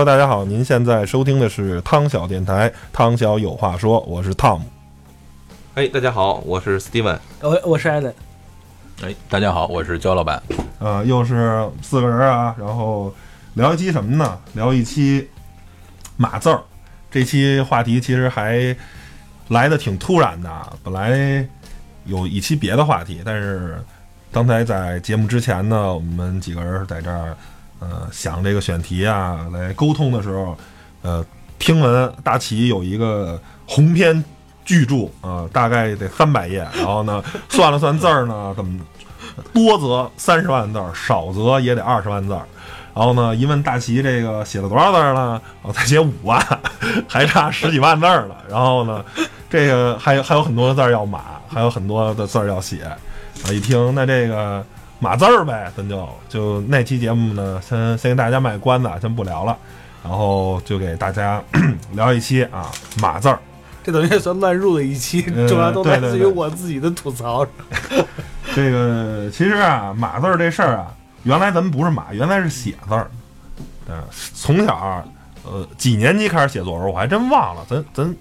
Hello，大家好，您现在收听的是汤小电台，汤小有话说，我是 Tom。哎，大家好，我是 Steven。我我是艾伦。哎，大家好，我是焦老板。呃，又是四个人啊，然后聊一期什么呢？聊一期码字儿。这期话题其实还来的挺突然的，本来有一期别的话题，但是刚才在节目之前呢，我们几个人在这儿呃想这个选题啊，来沟通的时候，呃，听闻大齐有一个鸿篇巨著啊、大概得三百页，然后呢，算了算字儿呢，怎么多则三十万字儿，少则也得二十万字儿。然后呢，一问大齐这个写了多少字儿呢？哦，才写五万，还差十几万字儿呢。然后呢，这个还有还有很多字儿要码，还有很多的字儿要写。啊，一听那这个码字儿呗，咱就就那期节目呢，先先给大家卖关子啊，先不聊了，然后就给大家 聊一期啊码字儿。这等于也算乱入的一期，呃 主要都来自于对对对我自己的吐槽。这个其实啊，码字儿这事儿啊，原来咱们不是码，原来是写字儿。嗯，从小儿呃几年级开始写作文，我还真忘了。咱咱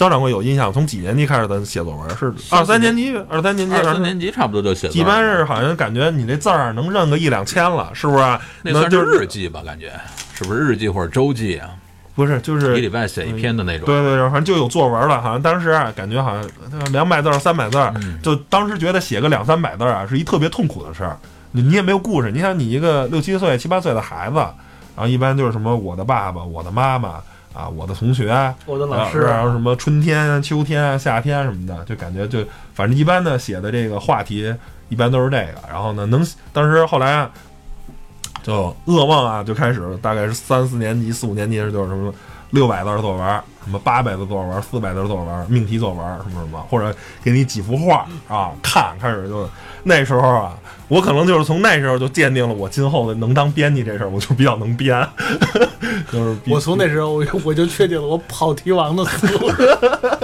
焦掌柜有印象，从几年级开始咱写作文？是二三年级，二三年级，二三年级差不多就写，一般是好像感觉你那字儿能认个一两千了，是不是？那算就是日记吧？感觉是不是日记或者周记啊？不是就是一礼拜写一篇的那种。对对对，反正就有作文了，好像当时啊，感觉好像两百字儿、三百字儿，嗯就当时觉得写个两三百字儿啊，是一特别痛苦的事儿。你你也没有故事，你想你一个六七岁、七八岁的孩子，然后一般就是什么我的爸爸、我的妈妈啊、我的同学，我的老师然后什么春天、秋天、夏天什么的，就感觉就反正一般的写的这个话题一般都是这个。然后呢，能当时后来啊，就噩梦啊就开始，大概是三四年级、四五年级的时候就是什么六百字儿作文，什么八百字作文、四百字作文、命题作文什么什么，或者给你几幅画啊看，开始就那时候啊，我可能就是从那时候就鉴定了我今后的能当编辑这事儿，我就比较能编，就是我从那时候我就我就确定了我跑题王的思路，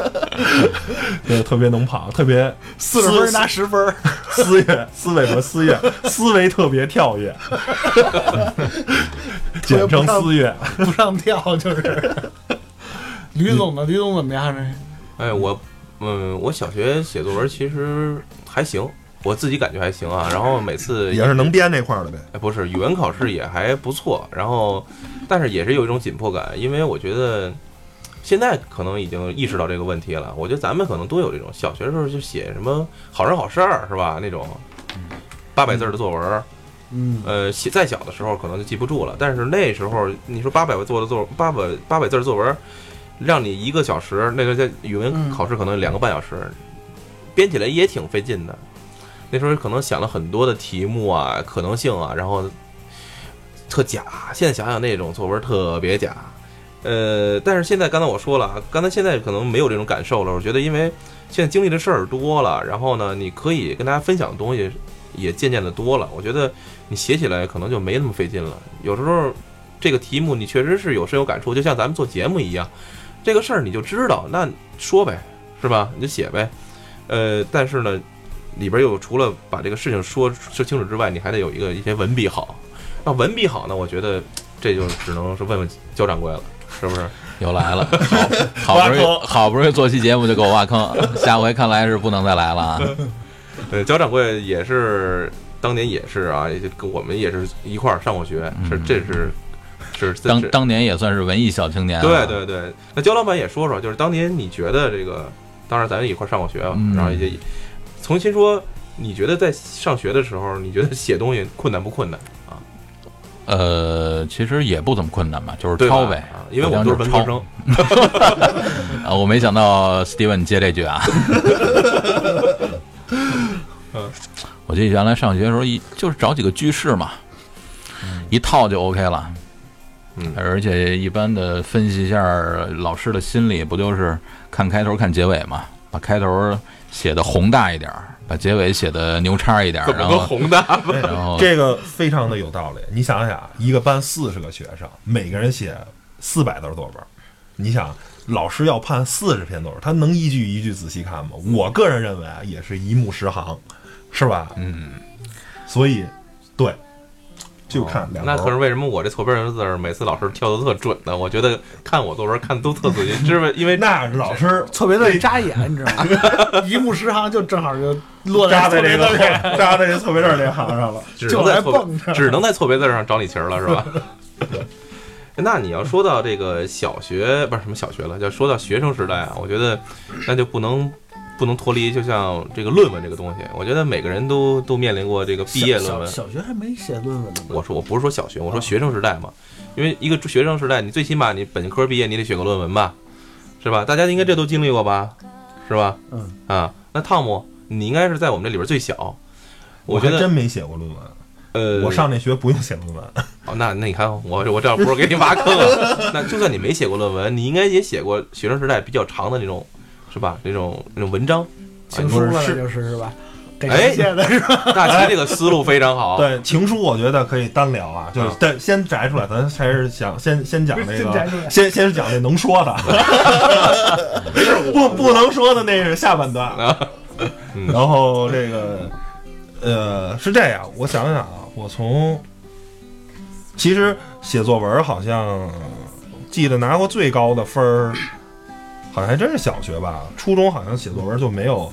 对特别能跑，特别四十分拿十分。思月，思维和思月，思维特别跳跃，简称思月。不上跳就是。吕总呢？吕总怎么样？呢哎，我嗯，我小学写作文其实还行，我自己感觉还行啊。然后每次也是能编那块儿的呗。哎，不是语文考试也还不错，然后但是也是有一种紧迫感，因为我觉得现在可能已经意识到这个问题了。我觉得咱们可能都有这种，小学时候就写什么好人好事儿是吧？那种八百字儿的作文，嗯，呃，写再小的时候可能就记不住了，但是那时候你说八百字的作八百八百字儿作文，让你一个小时，那个在语文嗯考试可能两个半小时，编起来也挺费劲的。那时候可能想了很多的题目啊、可能性啊，然后特假。现在想想那种作文特别假。呃，但是现在刚才我说了啊，刚才现在可能没有这种感受了。我觉得因为现在经历的事儿多了，然后呢，你可以跟大家分享的东西也渐渐的多了。我觉得你写起来可能就没那么费劲了。有时候这个题目你确实是有深有感触，就像咱们做节目一样，这个事儿你就知道，那说呗，是吧？你就写呗。呃，但是呢，里边又除了把这个事情说说清楚之外，你还得有一个一些文笔好。那文笔好呢，我觉得这就只能是问问焦掌柜了，是不是？又来了，好好不容易好不容易做期节目就给我挖坑，下回看来是不能再来了啊！对，焦掌柜也是当年也是啊，也就跟我们也是一块儿上过学，是这是是当当年也算是文艺小青年啊，对对对，那焦老板也说说，就是当年你觉得这个，当然咱们一块儿上过学啊，嗯。然后也重新说，你觉得在上学的时候，你觉得写东西困难不困难？啊？呃，其实也不怎么困难吧，就是抄呗。啊，因为我们都是文科生，啊，我没想到 Steven 接这句啊。我记得原来上学的时候，一就是找几个句式嘛，一套就 OK 了。嗯而且一般的分析一下老师的心理，不就是看开头看结尾嘛？把开头写的宏大一点儿，把结尾写的牛叉一点儿，怎么个然后宏大？然后这个非常的有道理。你想想，一个班四十个学生，每个人写四百字作文，你想老师要判四十篇作文，他能一句一句仔细看吗？我个人认为啊，也是一目十行，是吧？嗯，所以，对，就看。那可是为什么我这错边的字儿每次老师挑的特准呢？我觉得看我作文看的都特仔细，因为那老师错别字一扎眼，你知道吗？一目十行就正好就落扎在这个扎在这错别字这行上了。只能在错别字上找你情了，是吧？那你要说到这个小学，不是什么小学了，要说到学生时代啊，我觉得那就不能不能脱离，就像这个论文这个东西，我觉得每个人都都面临过这个毕业论文。小小学还没写论文呢？我说我不是说小学，我说学生时代嘛，因为一个学生时代，你最起码你本科毕业，你得写个论文吧，是吧？大家应该这都经历过吧，是吧？嗯啊，那汤姆，你应该是在我们这里边最小，我觉得我真没写过论文，呃，我上那学不用写论文。哦，那那你看我我这不是给你挖坑啊？那就算你没写过论文，你应该也写过学生时代比较长的那种，是吧？那种那种文章。情书了，就是是吧？给写的是吧？大齐这个思路非常好。对情书，我觉得可以单聊啊，就是嗯但先摘出来，咱还是想先先讲那个，先先讲那能说的，不不能说的那是下半段。嗯然后这个呃是这样，我想想啊，我从其实写作文好像记得拿过最高的分儿，好像还真是小学吧，初中好像写作文就没有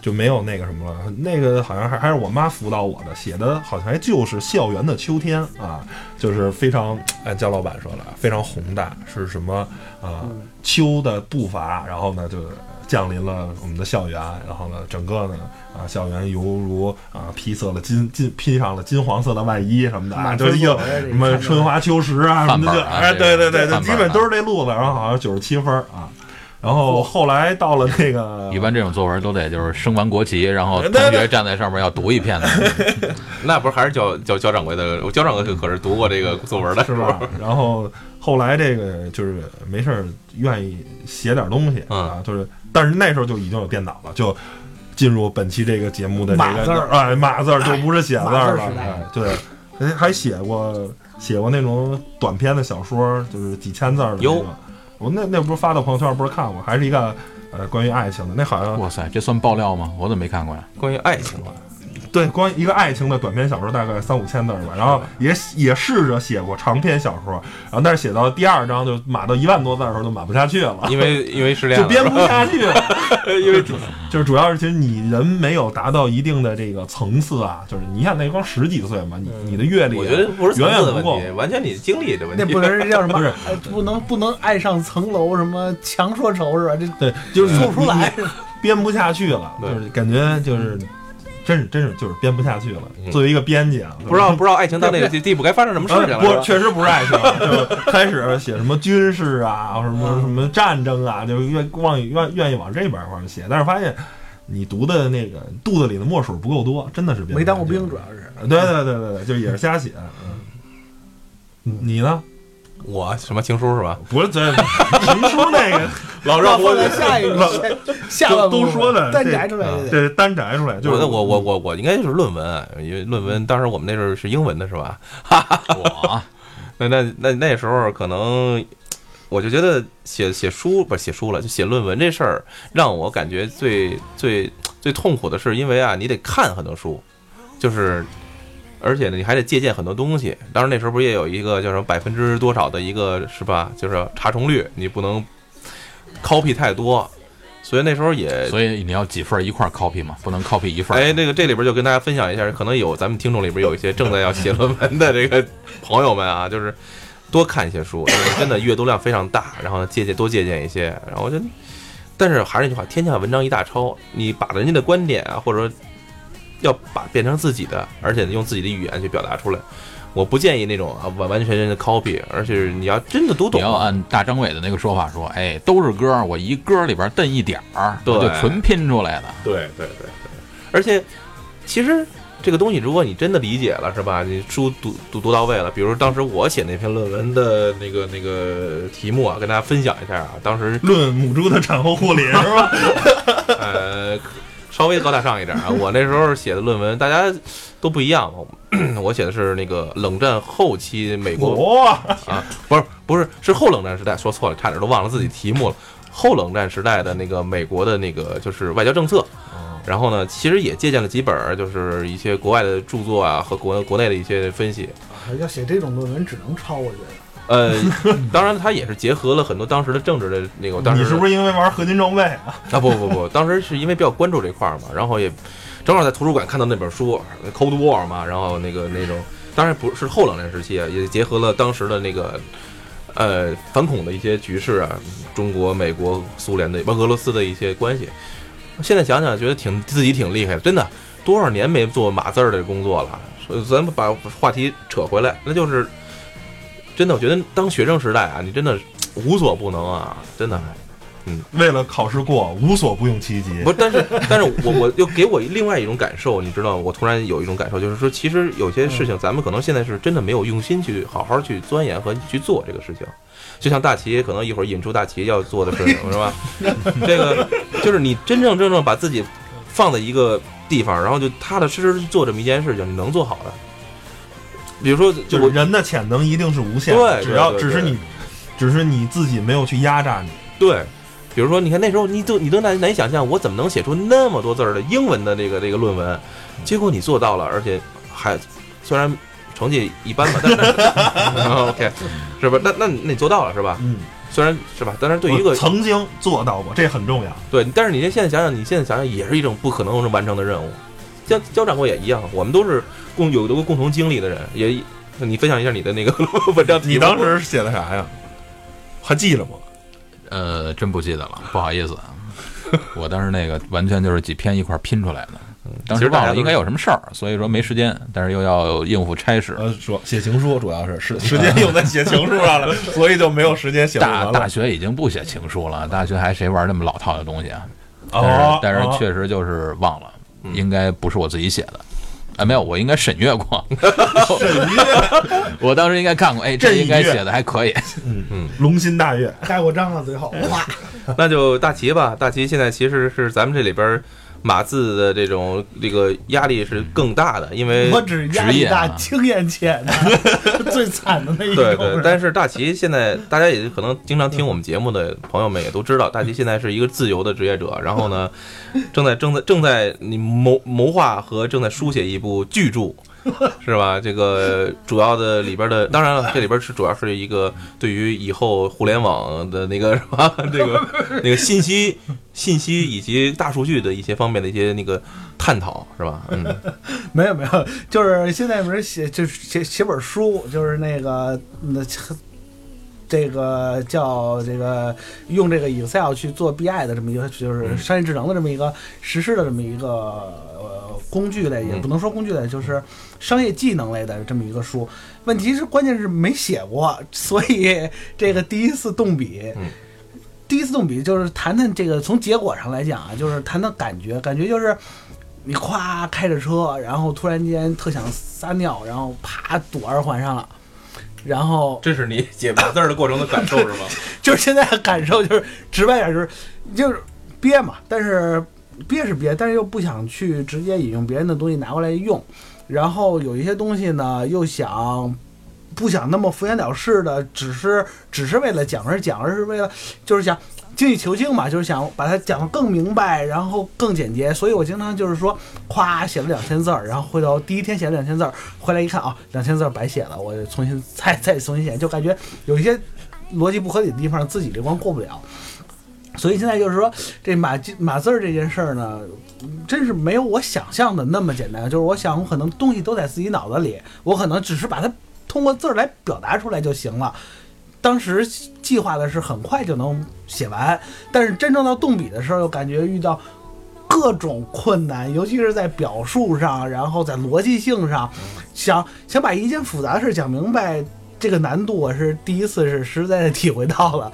就没有那个什么了，那个好像还还是我妈辅导我的，写的好像还就是校园的秋天啊，就是非常按焦老板说了，非常宏大，是什么啊？秋的步伐，然后呢就降临了我们的校园，然后呢整个呢啊校园犹如啊披色了金金披上了金黄色的外衣什么的啊，就是一个分作文什么春华秋实啊什么的，就哎对对对对，基本都是这路子，然后好像九十七分啊。然后后来到了那个 一般这种作文都得就是升完国旗，然后同学站在上面要读一遍的。那不是还是教教教掌柜的？我教掌柜可是读过这个作文的，是吧？然后后来这个就是没事儿愿意写点东西嗯啊，就是但是那时候就已经有电脑了，就进入本期这个节目的这个码字儿哎码字儿就不是写字儿了，哎对，还还写过写过那种短篇的小说，就是几千字儿的那哟种。我那那不是发到朋友圈，不是看过，还是一个呃关于爱情的，那好像哇塞，这算爆料吗？我怎么没看过呀？关于爱情啊。对，关于一个爱情的短篇小说，大概三五千字吧。然后也也试着写过长篇小说，然后但是写到第二章就码到一万多字的时候就码不下去了，因为 因为失恋了，就编不下去了。因为主 就是主要是其实你人没有达到一定的这个层次啊，就是你看那光十几岁嘛，你你的阅历啊，我觉得不是层远远不够次的问题，完全你的经历的问题。那不能是叫什么？不是哎不能不能爱上层楼，什么强说愁是吧？这对，就是说不出来。编不下去了，就是感觉就是。真是真是就是编不下去了。嗯作为一个编辑啊，不知道不知道爱情到那个地地步该发生什么事情了，不确实不是爱情，就开始写什么军事啊，什么什么战争啊，就愿往愿愿意往这边方面写，但是发现你读的那个肚子里的墨水不够多，真的是没当过兵，主要是。对对对对对，就也是瞎写。嗯，你呢？我什么情书是吧？不是这情书那个 老让我下一个下半都说的单这摘出来的。这单摘出来，就是我我我我我应该就是论文，因为论文当时我们那时候是英文的是吧？我那那那那时候可能我就觉得写写书不是写书了，就写论文这事儿让我感觉最最最痛苦的是，因为啊，你得看很多书，就是而且呢，你还得借鉴很多东西。当然那时候不是也有一个叫什么百分之多少的一个是吧？就是查重率，你不能 copy 太多。所以那时候也，所以你要几份一块 copy 嘛，不能 copy 一份儿。哎，那个这里边就跟大家分享一下，可能有咱们听众里边有一些正在要写论文的这个朋友们啊，就是多看一些书，因为真的阅读量非常大，然后呢借鉴多借鉴一些，然后我觉得，但是还是那句话，天下文章一大抄，你把人家的观点啊，或者说要把变成自己的，而且用自己的语言去表达出来。我不建议那种啊完完全全的 copy，而且你要真的读懂你，要按大张伟的那个说法说，哎，都是歌儿，我一歌儿里边儿蹬一点儿，对就纯拼出来的。对对对对，而且其实这个东西，如果你真的理解了，是吧？你书读读读到位了，比如当时我写那篇论文的那个那个题目啊，跟大家分享一下啊，当时论母猪的产后护理是吧？呃稍微高大上一点啊，我那时候写的论文大家都不一样，我写的是那个冷战后期美国，啊，不是不是是后冷战时代，说错了，差点都忘了自己题目了。后冷战时代的那个美国的那个就是外交政策，然后呢，其实也借鉴了几本，就是一些国外的著作啊和国国内的一些分析。要写这种论文只能抄，我觉得。呃，当然它也是结合了很多当时的政治的那个，当时你是不是因为玩合金装备啊？啊不不不，当时是因为比较关注这块儿嘛，然后也正好在图书馆看到那本书《Cold War》嘛，然后那个那种，当然不是后冷战时期啊，也结合了当时的那个呃反恐的一些局势啊，中国、美国、苏联的不俄罗斯的一些关系。现在想想觉得挺自己挺厉害的，真的多少年没做码字儿的工作了。所以咱们把话题扯回来，那就是真的，我觉得当学生时代啊，你真的无所不能啊，真的。嗯为了考试过，无所不用其极。不，但是但是我我又给我另外一种感受，你知道，我突然有一种感受，就是说，其实有些事情咱们可能现在是真的没有用心去好好去钻研和去做这个事情。就像大齐，可能一会儿引出大齐要做的事情，是吧？这个就是你真正真正把自己放在一个地方，然后就踏踏实实去做这么一件事情，你能做好的。比如说，就是人的潜能一定是无限的，对只要只是你，只是你自己没有去压榨你。对，比如说，你看那时候你都你都难难以想象，我怎么能写出那么多字儿的英文的这个这个论文？结果你做到了，而且还虽然成绩一般吧，但是 OK 是吧？那那那你做到了是吧？嗯，虽然是吧，但是对于一个曾经做到过，这很重要。对，但是你现在想想，你现在想想也是一种不可能完成的任务。焦焦掌柜也一样，我们都是共有过共同经历的人，也你分享一下你的那个 文章。你当时写的啥呀？还记着吗？呃，真不记得了，不好意思。我当时那个完全就是几篇一块儿拼出来的，当时忘了应该有什么事儿，所以说没时间，但是又要应付差事。呃，说写情书主要是时 时间用在写情书上了，所以就没有时间写论大。大学已经不写情书了，大学还谁玩那么老套的东西啊？但哦是，但是哦确实就是忘了，嗯应该不是我自己写的。啊，没有，我应该审阅过。审阅 我当时应该看过，哎，这应该写的还可以。嗯嗯龙心大悦，盖过章了，最后哇，那就大齐吧。大齐现在其实是咱们这里边儿码字的这种这个压力是更大的，因为我只压力大，职业啊经验浅的，最惨的那一种。对对，但是大齐现在大家也可能经常听我们节目的朋友们也都知道，大齐现在是一个自由的职业者，然后呢，正在正在正在你谋谋划和正在书写一部巨著。是吧？这个主要的里边的，当然了，这里边是主要是一个对于以后互联网的那个什么，这个那个信息、信息以及大数据的一些方面的一些那个探讨，是吧？嗯，没有没有，就是现在不是写就是写写本书，就是那个那这个叫这个用这个 Excel 去做 BI 的这么一个就是商业智能的这么一个实施的这么一个呃工具类，也嗯不能说工具类，就是商业技能类的这么一个书。问题是关键是没写过，所以这个第一次动笔。嗯第一次动笔就是谈谈这个，从结果上来讲啊，就是谈谈感觉，感觉就是你咵开着车，然后突然间特想撒尿，然后啪堵二环上了，然后这是你写码字儿的过程的感受是吗？就是现在的感受就是直白点就是就是憋嘛，但是憋是憋，但是又不想去直接引用别人的东西拿过来用，然后有一些东西呢又想不想那么敷衍了事的，只是只是为了讲而讲，而是为了就是想精益求精嘛，就是想把它讲得更明白，然后更简洁。所以我经常就是说，夸写了两千字儿，然后回头第一天写了两千字儿，回来一看啊，两千字儿白写了，我重新再再重新写，就感觉有一些逻辑不合理的地方，自己这关过不了。所以现在就是说，这码码字儿这件事儿呢，真是没有我想象的那么简单。就是我想，我可能东西都在自己脑子里，我可能只是把它通过字儿来表达出来就行了。当时计划的是很快就能写完，但是真正到动笔的时候，又感觉遇到各种困难，尤其是在表述上，然后在逻辑性上，想想把一件复杂的事讲明白，这个难度我是第一次是实在的体会到了。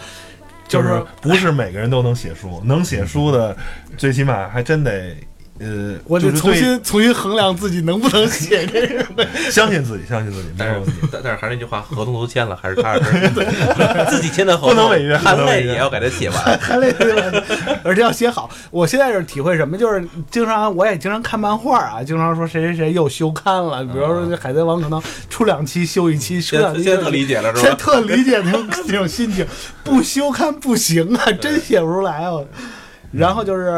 就是不是每个人都能写书，能写书的，最起码还真得，呃，我得就重新重新衡量自己能不能写这个。相信自己，相信自己，但是。但但是还是那句话，合同都签了，还是踏踏实实自己签的合同，不能违约含不能违约泪也要给他写完。太累了，而且要写好。我现在是体会什么，就是经常我也经常看漫画啊，经常说谁谁谁又休刊了，比如说《海贼王》可能出两期休一期，休现两期在现在特理解了是吧？现在特理解那种那种心情，不休刊不行啊，真写不出来啊。然后就是，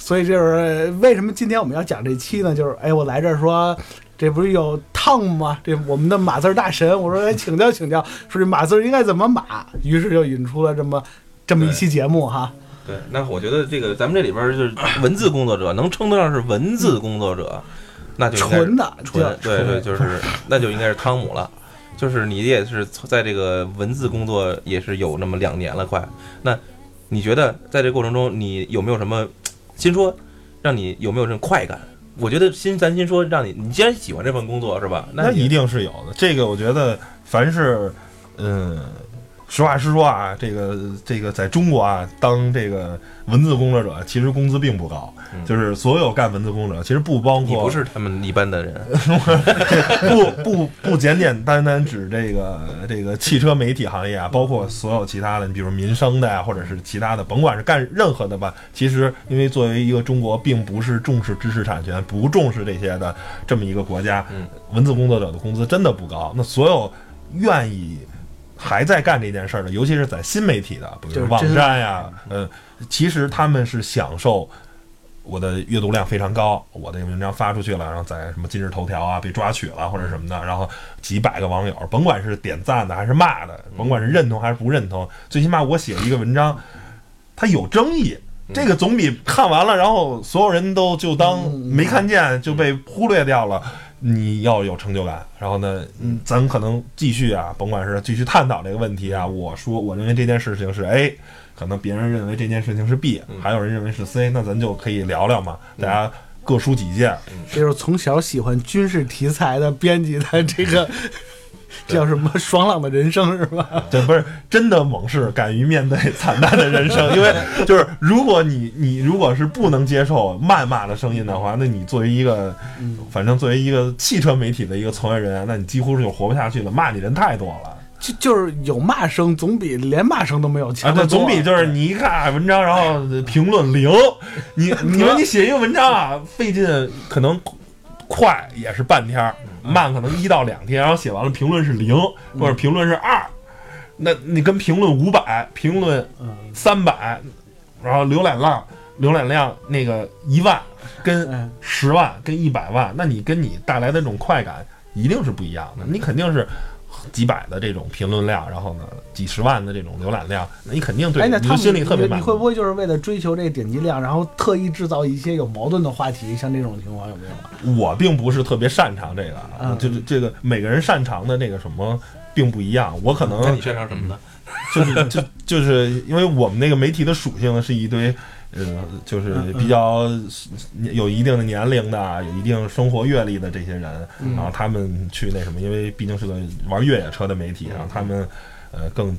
所以就是为什么今天我们要讲这期呢？就是哎，我来这儿说。这不是有汤姆吗？这我们的码字儿大神，我说来请教请教，说这码字儿应该怎么码，于是就引出了这么这么一期节目哈。对，那我觉得这个咱们这里边儿就是文字工作者，能称得上是文字工作者，那就纯的纯，叫对对，就是那就应该是汤姆了。就是你也是在这个文字工作也是有那么两年了，快。那你觉得在这过程中，你有没有什么先说，让你有没有这种快感？我觉得先咱先说让你，你既然喜欢这份工作是吧？那一定是有的。这个我觉得，凡是，嗯，实话实说啊，这个这个在中国啊，当这个文字工作者，其实工资并不高。嗯就是所有干文字工作者，其实不包括你不是他们一般的人，不不不简简单单指这个这个汽车媒体行业啊，包括所有其他的，你比如民生的呀，或者是其他的，甭管是干任何的吧。其实，因为作为一个中国并不是重视知识产权、不重视这些的这么一个国家，嗯文字工作者的工资真的不高。那所有愿意还在干这件事儿的，尤其是在新媒体的，比如网站呀，嗯，其实他们是享受。我的阅读量非常高，我的文章发出去了，然后在什么今日头条啊被抓取了或者什么的，然后几百个网友，甭管是点赞的还是骂的，甭管是认同还是不认同，最起码我写一个文章，它有争议，这个总比看完了然后所有人都就当没看见就被忽略掉了，你要有成就感。然后呢，嗯，咱可能继续啊，甭管是继续探讨这个问题啊，我说我认为这件事情是 A。可能别人认为这件事情是 B，还有人认为是 C，那咱就可以聊聊嘛，大家各抒己见。这就是从小喜欢军事题材的编辑的这个叫什么爽朗的人生是吧？这不是真的猛士，敢于面对惨淡的人生。因为就是，如果你你如果是不能接受谩骂的声音的话，那你作为一个，反正作为一个汽车媒体的一个从业人员，那你几乎是就活不下去了。骂你人太多了就就是有骂声，总比连骂声都没有啊，强啊。对，总比就是你一看文章，然后评论零，你 你说你写一个文章啊，费劲可能快也是半天儿，慢可能一到两天，然后写完了评论是零或者评论是二，那你跟评论五百、评论嗯。三百，然后浏览量浏览量那个一万跟嗯。十万跟一百万，那你跟你带来的这种快感一定是不一样的，你肯定是。几百的这种评论量，然后呢，几十万的这种浏览量，那你肯定对哎，那他们你的心里特别满足。你你会不会就是为了追求这个点击量，然后特意制造一些有矛盾的话题？像这种情况有没有啊？我并不是特别擅长这个，啊嗯就是这个每个人擅长的那个什么并不一样。我可能那你擅长什么呢？就是就就是因为我们那个媒体的属性呢，是一堆呃，就是比较有一定的年龄的、有一定生活阅历的这些人，嗯然后他们去那什么，因为毕竟是个玩越野车的媒体，然后他们呃更。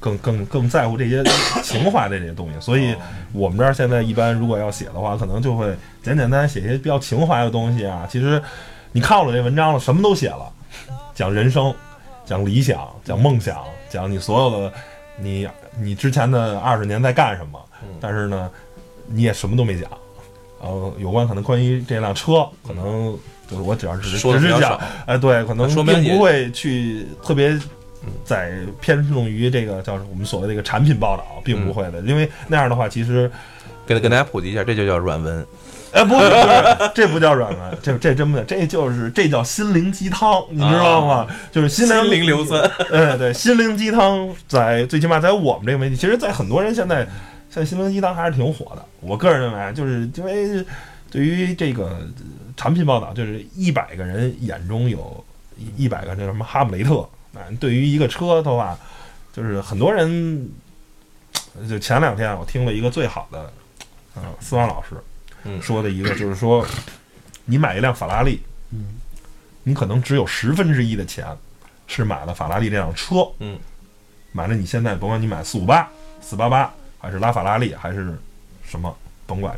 更更更在乎这些 情怀的这些东西，所以我们这儿现在一般如果要写的话，可能就会简简单单写一些比较情怀的东西啊。其实你看我这文章了，什么都写了，讲人生，讲理想，讲梦想，讲你所有的你你之前的二十年在干什么，但是呢，你也什么都没讲呃，有关可能关于这辆车，可能就是我只要只是只是讲少，，哎，对，可能说明不会去特别在偏重于这个叫我们所谓的一个产品报道，并不会的，因为那样的话，其实给给大家普及一下，这就叫软文。哎，不是不是，这不叫软文，这这真不叫，这就是这叫心灵鸡汤，你知道吗？就是心灵心灵硫酸，哎，对，心灵鸡汤在最起码在我们这个媒体，其实，在很多人现在，现在心灵鸡汤还是挺火的。我个人认为，就是因为对于这个呃产品报道，就是一百个人眼中有一一百个那什么哈姆雷特啊。对于一个车的话，就是很多人，就前两天我听了一个最好的，呃，思旺老师嗯说的一个，就是说，你买一辆法拉利，嗯，你可能只有十分之一的钱是买了法拉利这辆车，嗯，买了你现在甭管你买四五八、四八八，还是拉法拉利，还是什么，甭管，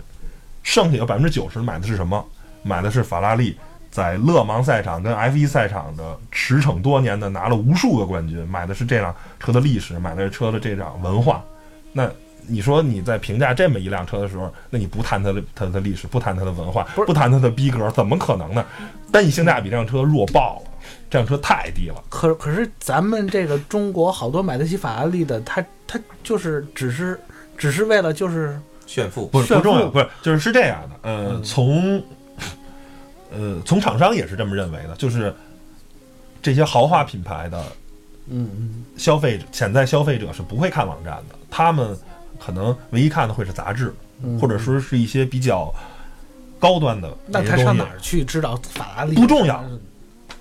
剩下有百分之九十买的是什么？买的是法拉利在勒芒赛场跟 F 1赛场的驰骋多年的拿了无数个冠军，买的是这辆车的历史，买的是车的这辆文化。那你说你在评价这么一辆车的时候，那你不谈它的它的历史，不谈它的文化，不谈它的逼格，怎么可能呢？但你性价比，这辆车弱爆了，这辆车太低了。可可是咱们这个中国好多买得起法拉利的，他他就是只是只是为了就是炫富。不是不重要，不是就是是这样的，呃，嗯。从呃从厂商也是这么认为的，就是这些豪华品牌的嗯嗯。消费者潜在消费者是不会看网站的，他们可能唯一看的会是杂志，嗯，或者说是一些比较高端的那他上哪儿去知道法拉利不重要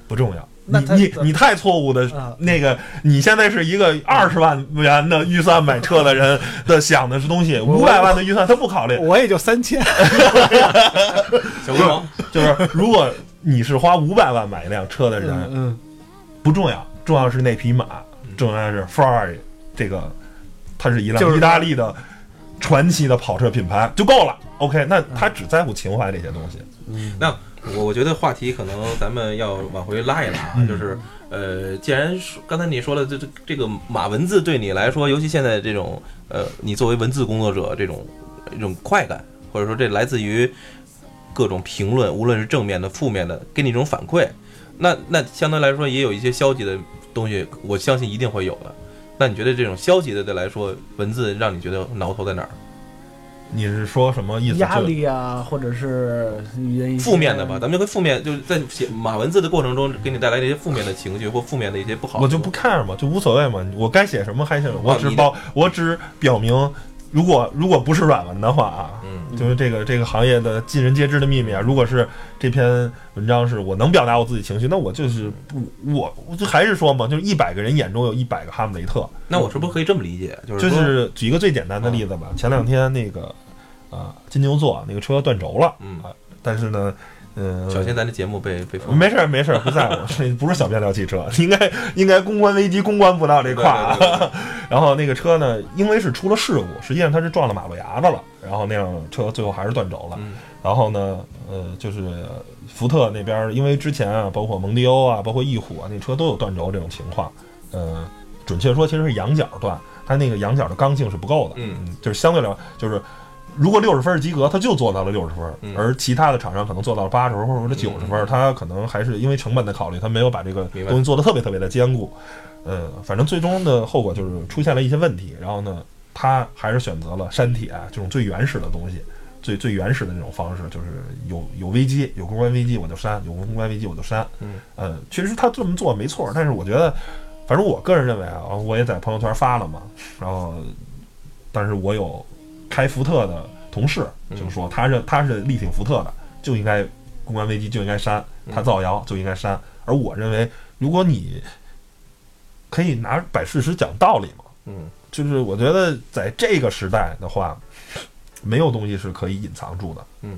不重要。那你你你太错误的啊那个，你现在是一个二十万元的预算买车的人的想的是东西，我五百万的预算他不考虑，我也就三千，小龟王，就是如果你是花五百万买一辆车的人，嗯不重要，重要是那匹马，重要是 Ferrari 这个，它是一辆就是意大利的传奇的跑车品牌就够了。OK，那他只在乎情怀这些东西。嗯那我我觉得话题可能咱们要往回拉一拉啊，嗯就是呃，既然说刚才你说了，这这这个马文字对你来说，尤其现在这种呃，你作为文字工作者这种一种快感，或者说这来自于各种评论，无论是正面的、负面的，给你一种反馈，那那相对来说也有一些消极的东西，我相信一定会有的。那你觉得这种消极的来说，文字让你觉得挠头在哪儿？你是说什么意思？压力啊，或者是负面的吧，咱们就跟负面，就是在写码文字的过程中，给你带来这些负面的情绪或负面的一些不好。我就不 care 嘛，就无所谓嘛。我该写什么还写什么，我只包，我只表明，如果如果不是软文的话啊，嗯，就是这个这个行业的尽人皆知的秘密啊。如果是这篇文章是我能表达我自己情绪，那我就是不我我就还是说嘛，就是一百个人眼中有一百个哈姆雷特。那我是不是可以这么理解？就是就是举一个最简单的例子吧，前两天那个啊金牛座那个车断轴了，嗯啊，但是呢，嗯、小心咱这节目被被封。没事儿没事儿，不在乎，这不是小变调汽车，应该应该公关危机公关不到这块儿啊。对对对对 然后那个车呢，因为是出了事故，实际上它是撞了马路牙子了，然后那辆车最后还是断轴了。嗯然后呢，呃，就是福特那边，因为之前啊，包括蒙迪欧啊，包括翼虎啊，那车都有断轴这种情况。呃，准确说其实是仰角断，它那个仰角的刚性是不够的。嗯就是相对来说，就是如果六十分及格，他就做到了六十分，嗯而其他的厂商可能做到了八十分或者九十分，嗯他可能还是因为成本的考虑，他没有把这个东西做的特别特别的坚固。嗯，反正最终的后果就是出现了一些问题，然后呢，他还是选择了删帖这种最原始的东西。最最原始的那种方式，就是有有危机，有公关危机我就删，有公关危机我就删。嗯，呃，确实他这么做没错，但是我觉得，反正我个人认为啊，我也在朋友圈发了嘛，然后，但是我有开福特的同事嗯。就说他是他是力挺福特的，就应该公关危机就应该删，他造谣就应该删，而我认为，如果你可以拿摆事实讲道理嘛，嗯。就是我觉得在这个时代的话，没有东西是可以隐藏住的。嗯，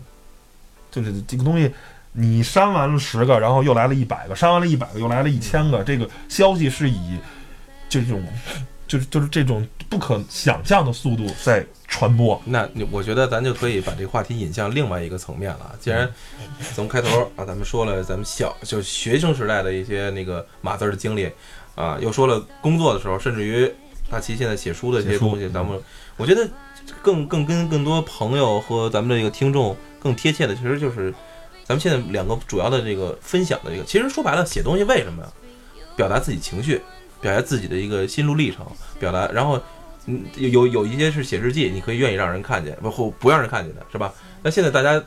就是这个东西，你删完了十个，然后又来了一百个，删完了一百个，又来了一千个，这个消息是以这种就是就是这种不可想象的速度在传播。那你我觉得咱就可以把这个话题引向另外一个层面了。既然从开头啊，咱们说了咱们小就学生时代的一些那个码字儿的经历啊，又说了工作的时候，甚至于大齐现在写书的这些东西，咱们我觉得更更跟更多朋友和咱们这个听众更贴切的，其实就是咱们现在两个主要的这个分享的这个，其实说白了，写东西为什么呀？表达自己情绪，表达自己的一个心路历程，表达，然后嗯，有有有一些是写日记，你可以愿意让人看见，不或不让人看见的，是吧？那现在大家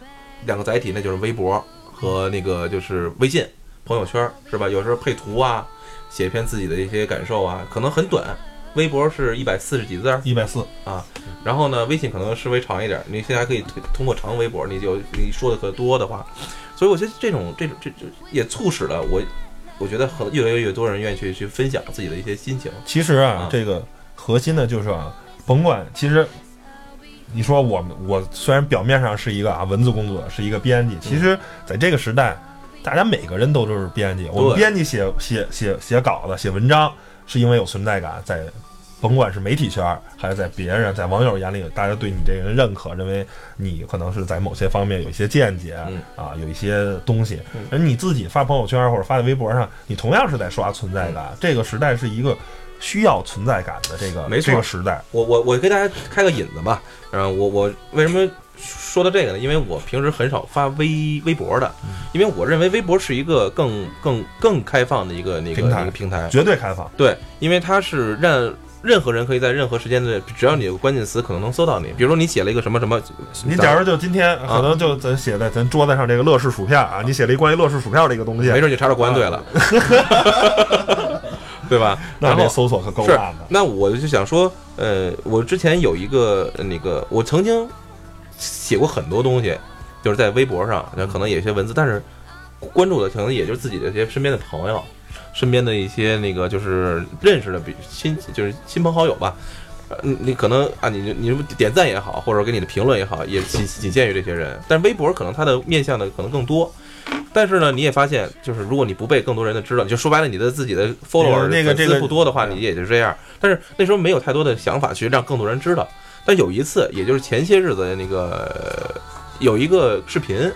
两个载体，那就是微博和那个就是微信朋友圈，是吧？有时候配图啊，写一篇自己的一些感受啊，可能很短。微博是一百四十几字儿，一百四啊，然后呢，微信可能稍微长一点儿。你现在还可以推通过长微博，你就你说的可多的话，所以我觉得这种这种这这也促使了我，我觉得很越来越多人愿意去去分享自己的一些心情。其实啊啊，这个核心的就是啊，甭管其实。你说我们我虽然表面上是一个啊文字工作者，是一个编辑，其实在这个时代，大家每个人都都是编辑。我们编辑写写写写稿子、写文章，是因为有存在感，在甭管是媒体圈，还是在别人、在网友眼里，大家对你这个人认可，认为你可能是在某些方面有一些见解、嗯啊，有一些东西嗯。而你自己发朋友圈或者发在微博上，你同样是在刷存在感。这个时代是一个需要存在感的这个没错。这个时代。我我我给大家开个引子吧，嗯，我我为什么说到这个呢？因为我平时很少发微微博的，因为我认为微博是一个更更更开放的一个那个平台一个平台，绝对开放，对，因为它是让任何人可以在任何时间的，只要你有关键词，可能能搜到你。比如说你写了一个什么什么，你假如就今天啊可能就咱写在咱桌子上这个乐事薯片啊，你写了一关于乐事薯片的一个东西，没准你查到国安队了，对吧？那然后这搜索可够是烂的。那我就想说，呃，我之前有一个呃那个，我曾经写过很多东西，就是在微博上，那可能有一些文字，但是关注的可能也就是自己的一些身边的朋友，身边的一些那个就是认识的比亲就是亲朋好友吧。呃，你你可能啊，你你点赞也好，或者给你的评论也好，也仅仅限于这些人。但是微博可能它的面向的可能更多。但是呢，你也发现，就是如果你不被更多人的知道，就说白了，你的自己的 follower 那个这个不多的话，嗯你也就这样。但是那时候没有太多的想法去让更多人知道。但有一次，也就是前些日子那个呃有一个视频，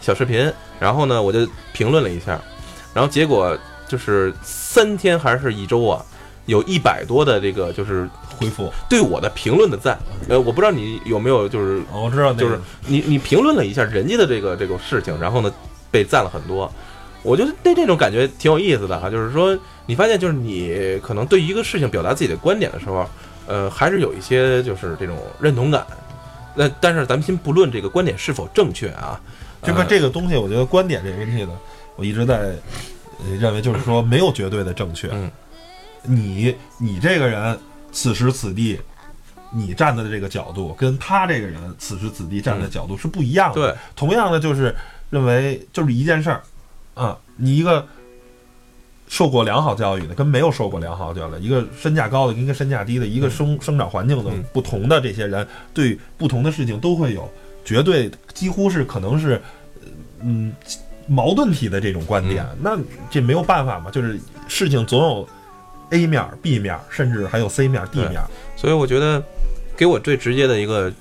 小视频，然后呢我就评论了一下，然后结果就是三天还是一周啊，有一百多的这个就是回复，对我的评论的赞。呃，我不知道你有没有就是哦我知道那个，就是你你评论了一下人家的这个这个事情，然后呢被赞了很多，我觉得对这种感觉挺有意思的哈。就是说，你发现就是你可能对一个事情表达自己的观点的时候，呃，还是有一些就是这种认同感。那但是咱们先不论这个观点是否正确啊，这个呃这个东西，我觉得观点这个问题呢，我一直在呃认为就是说没有绝对的正确。嗯你你这个人此时此地，你站的这个角度跟他这个人此时此地站的角度是不一样的。对，同样的就是认为就是一件事儿，啊，你一个受过良好教育的跟没有受过良好教育的，一个身价高的跟一个身价低的，一个生生长环境的嗯不同的这些人，对不同的事情都会有绝对几乎是可能是呃嗯矛盾体的这种观点。那这没有办法嘛，就是事情总有 A 面、B 面，甚至还有 C 面、D 面。所以我觉得给我最直接的一个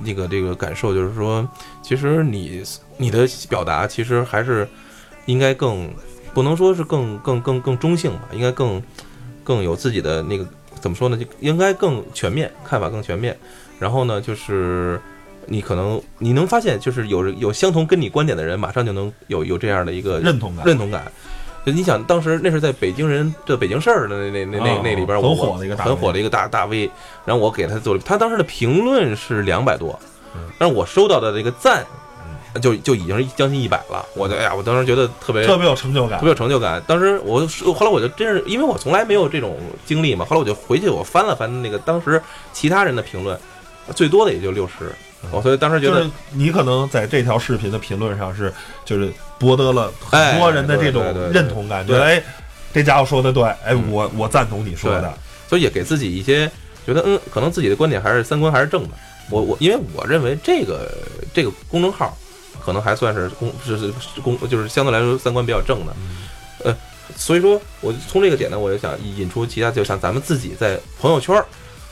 那个这个感受就是说，其实你你的表达其实还是应该更不能说是更更更更中性吧，应该更更有自己的那个怎么说呢？就应该更全面，看法更全面。然后呢，就是你可能你能发现，就是有有相同跟你观点的人，马上就能有有这样的一个认同感，认同感。就你想，当时那是在北京人的北京事儿的那那那那哦那里边，很火的一个大很火的一个大大 V，然后我给他做了，他当时的评论是两百多嗯，但是我收到的这个赞，就就已经是将近一百了。我就哎呀，我当时觉得特别特别有成就感特别。有成就感。当时我后来我就真是，因为我从来没有这种经历嘛，后来我就回去我翻了翻那个当时其他人的评论，最多的也就六十，我所以当时觉得就是你可能在这条视频的评论上是，就是博得了哎很多人的这种认同感，对觉得哎，这家伙说的对，哎，嗯我我赞同你说的，所以也给自己一些觉得，嗯，可能自己的观点还是三观还是正的。我我因为我认为这个这个公众号可能还算是公是是是公就是相对来说三观比较正的，呃，所以说我从这个点呢，我就想引出其他，就像咱们自己在朋友圈儿，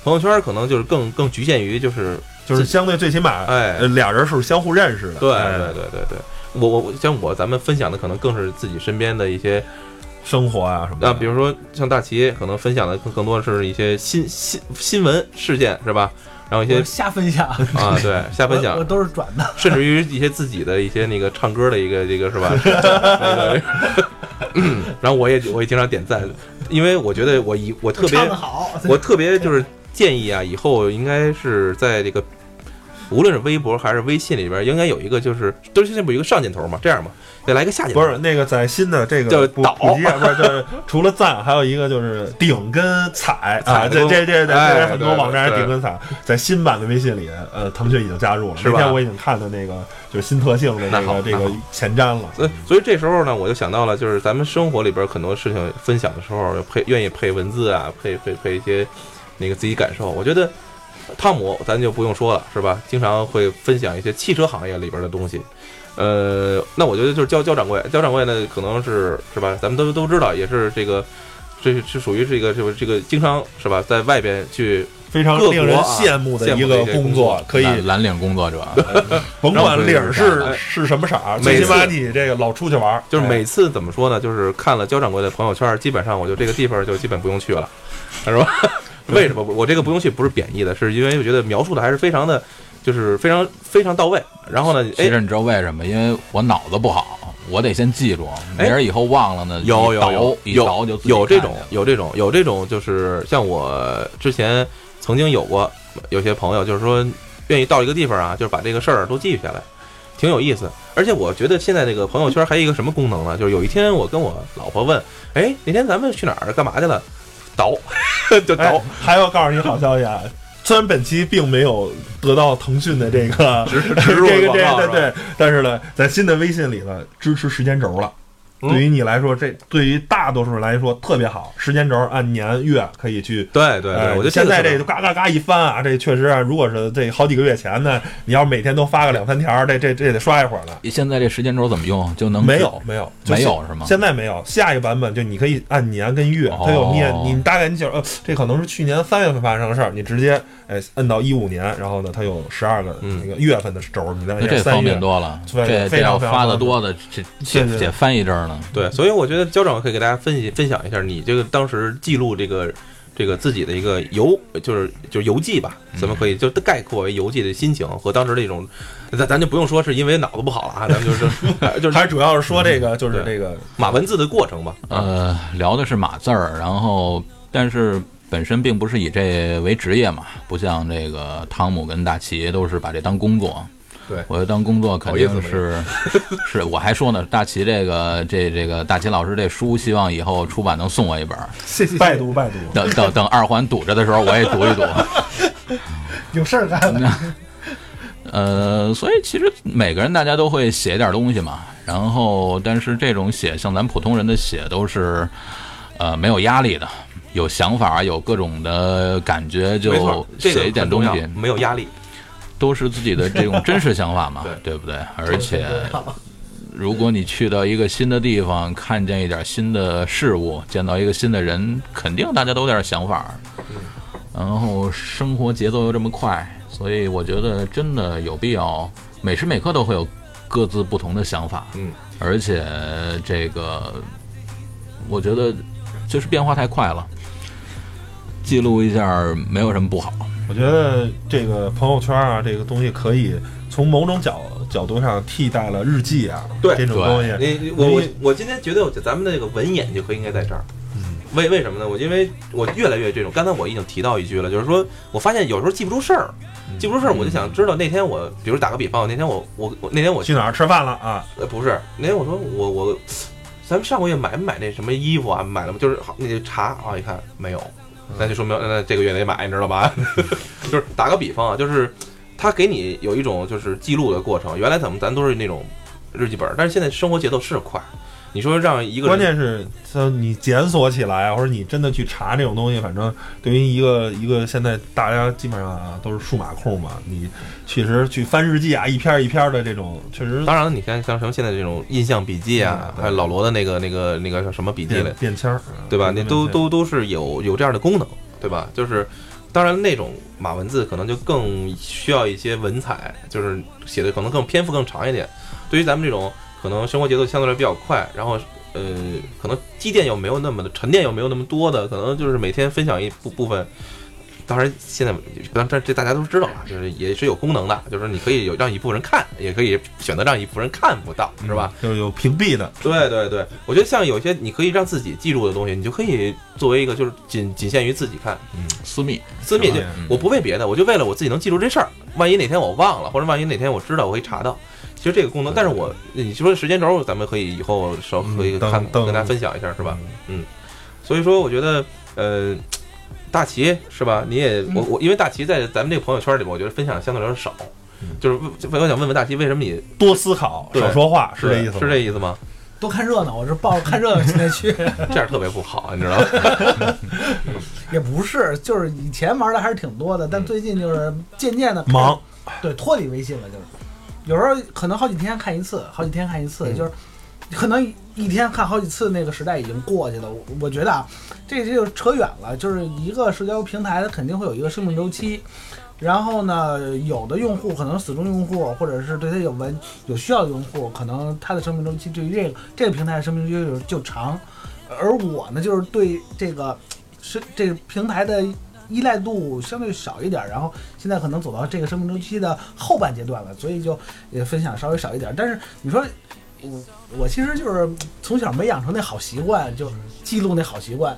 朋友圈儿可能就是更更局限于就是就是相对最起码，哎。呃俩人是相互认识的，对哎。对对对对，我我我像我咱们分享的可能更是自己身边的一些生活啊什么的。那比如说像大齐可能分享的更更多的是一些新新新闻事件是吧？然后一些瞎分享，啊对瞎分享我我，都是转的。甚至于一些自己的一些那个唱歌的一个这个是吧？那个，嗯然后我也我也经常点赞，因为我觉得我以我特别好，我特别就是建议啊，以后应该是在这个无论是微博还是微信里边，应该有一个就是都是现在不有一个上箭头嘛，这样嘛，得来个下箭头，不是那个在新的这个补导补习啊，不是就是除了赞，还有一个就是顶跟踩啊，这这这这很多网站是顶跟踩，在新版的微信里，呃，腾讯已经加入了。是吧那天我已经看到那个就是新特性的那个这个前瞻了。所以所以这时候呢，我就想到了，就是咱们生活里边很多事情分享的时候，配愿意配文字啊，配配配一些那个自己感受。我觉得汤姆咱就不用说了，是吧？经常会分享一些汽车行业里边的东西。呃，那我觉得就是焦焦掌柜，焦掌柜呢可能是是吧？咱们都都知道，也是这个。这是是属于这个这个这个经常是吧，在外边去非常令人啊羡慕的一个工工作，可以蓝蓝领工作者，甭管领是是什么色儿，起码你这个老出去玩就是每次怎么说呢？就是看了焦掌柜的朋友圈，基本上我就这个地方就基本不用去了，是吧？为什么我这个不用去不是贬义的，是因为我觉得描述的还是非常的，就是非常非常到位。然后呢，哎，其实你知道为什么？因为我脑子不好，我得先记住，哎明儿以后忘了呢，有有有有这种有这种有这种，就是像我之前曾经有过有些朋友，就是说愿意到一个地方啊，就是把这个事儿都记下来，挺有意思。而且我觉得现在这个朋友圈还有一个什么功能呢？就是有一天我跟我老婆问，哎，那天咱们去哪儿干嘛去了？倒，就倒哎。，还要告诉你好消息啊！虽然本期并没有得到腾讯的这个植植入这个这广告是吧个对对，但是呢，在新的微信里呢，支持时间轴了。嗯对于你来说，这对于大多数人来说特别好，时间轴按年月可以去。对对对，哎我就现在这嘎嘎嘎一翻啊，这确实啊，如果是这好几个月前呢，你要每天都发个两三条，这这这得刷一会儿呢。现在这时间轴怎么用？就能没有没有就没有是吗现在没有，下一个版本就你可以按年跟月，它有你哦你大概你想呃，这可能是去年三月份发生的事儿，你直接哎摁到一五年，然后呢，它有十二个嗯那个月份的轴，你再那这方便。多了，对这非常发的多的，这写写翻译这儿呢。对，所以我觉得焦长可以给大家分析分享一下你这个当时记录这个这个自己的一个游，就是就是游记吧，咱们可以就概括为游记的心情和当时的一种，咱咱就不用说是因为脑子不好了啊，咱们就是哎 就是还主要是说这个，就是这个码文字的过程吧。啊，呃，聊的是码字儿，然后但是本身并不是以这为职业嘛，不像这个汤姆跟大齐都是把这当工作。对我就当工作肯定是，是我还说呢，大齐这个这这个大齐老师这书，希望以后出版能送我一本儿，谢谢。拜读拜读。等等等二环堵着的时候，我也读一读。有事儿干了，呃，所以其实每个人大家都会写点东西嘛，然后但是这种写像咱普通人的写都是呃没有压力的，有想法，有各种的感觉，就写一点东西，没有压力。都是自己的这种真实想法嘛，对 对不对？而且如果你去到一个新的地方，看见一点新的事物，见到一个新的人，肯定大家都有点想法。然后生活节奏又这么快，所以我觉得真的有必要每时每刻都会有各自不同的想法。嗯，而且这个我觉得就是变化太快了，记录一下没有什么不好。我觉得这个朋友圈啊，这个东西可以从某种角角度上替代了日记啊，对这种东西。你我我我今天觉得咱们的这个文眼就可以应该在这儿。嗯，为为什么呢？我因为我越来越这种，刚才我已经提到一句了，就是说我发现有时候记不住事儿，记不住事儿，我就想知道那天我，比如打个比方，那天我我我那天我去哪儿吃饭了啊？呃不是那天我说我我咱们上个月买没买那什么衣服啊？买了吗？就是好那就查啊，一看没有，那就说明那这个月得买，你知道吧？就是打个比方啊，就是他给你有一种就是记录的过程。原来咱们咱都是那种日记本，但是现在生活节奏是快。你说让一个关键是，它你检索起来啊，或者你真的去查这种东西，反正对于一个一个现在大家基本上啊都是数码控嘛，你确实去翻日记啊，一篇一篇的这种，确实当然了，你看像什么现在这种印象笔记啊嗯，还有老罗的那个那个那个叫什么笔记来便，签儿，对吧？那都都都是有有这样的功能，对吧？就是当然那种码文字可能就更需要一些文采，就是写的可能更篇幅更长一点。对于咱们这种可能生活节奏相对来比较快，然后呃，可能积淀又没有那么的沉淀又没有那么多的，可能就是每天分享一部部分。当然，现在当然这大家都知道了，就是也是有功能的，就是你可以有让一部分人看，也可以选择让一部分人看不到，是吧？就是有屏蔽的，对对对，我觉得像有些你可以让自己记住的东西，你就可以作为一个就是仅仅限于自己看，嗯私密，私密就嗯我不为别的，我就为了我自己能记住这事儿。万一哪天我忘了，或者万一哪天我知道，我可以查到。其实这个功能，但是我你说时间轴，咱们可以以后稍可以看跟大家分享一下，是吧？嗯，所以说我觉得呃，大齐是吧？你也我我因为大齐在咱们这个朋友圈里面，我觉得分享相对来说少，就是问我想问问大齐，为什么你多思考，少说话，是这意思吗？是这意思吗？多看热闹，我是抱着看热闹心态去，这样特别不好，你知道吗？也不是，就是以前玩的还是挺多的，但最近就是渐渐的忙，对，脱离微信了，就是有时候可能好几天看一次，好几天看一次，嗯就是可能一天看好几次，那个时代已经过去了。我我觉得啊，这这就扯远了，就是一个社交平台，它肯定会有一个生命周期。然后呢，有的用户可能死忠用户，或者是对它有文有需要的用户，可能它的生命周期对于这个这个平台的生命周期就就长。而我呢，就是对这个是这个平台的依赖度相对少一点，然后现在可能走到这个生命周期的后半阶段了，所以就也分享稍微少一点。但是你说我我其实就是从小没养成那好习惯，就记录那好习惯。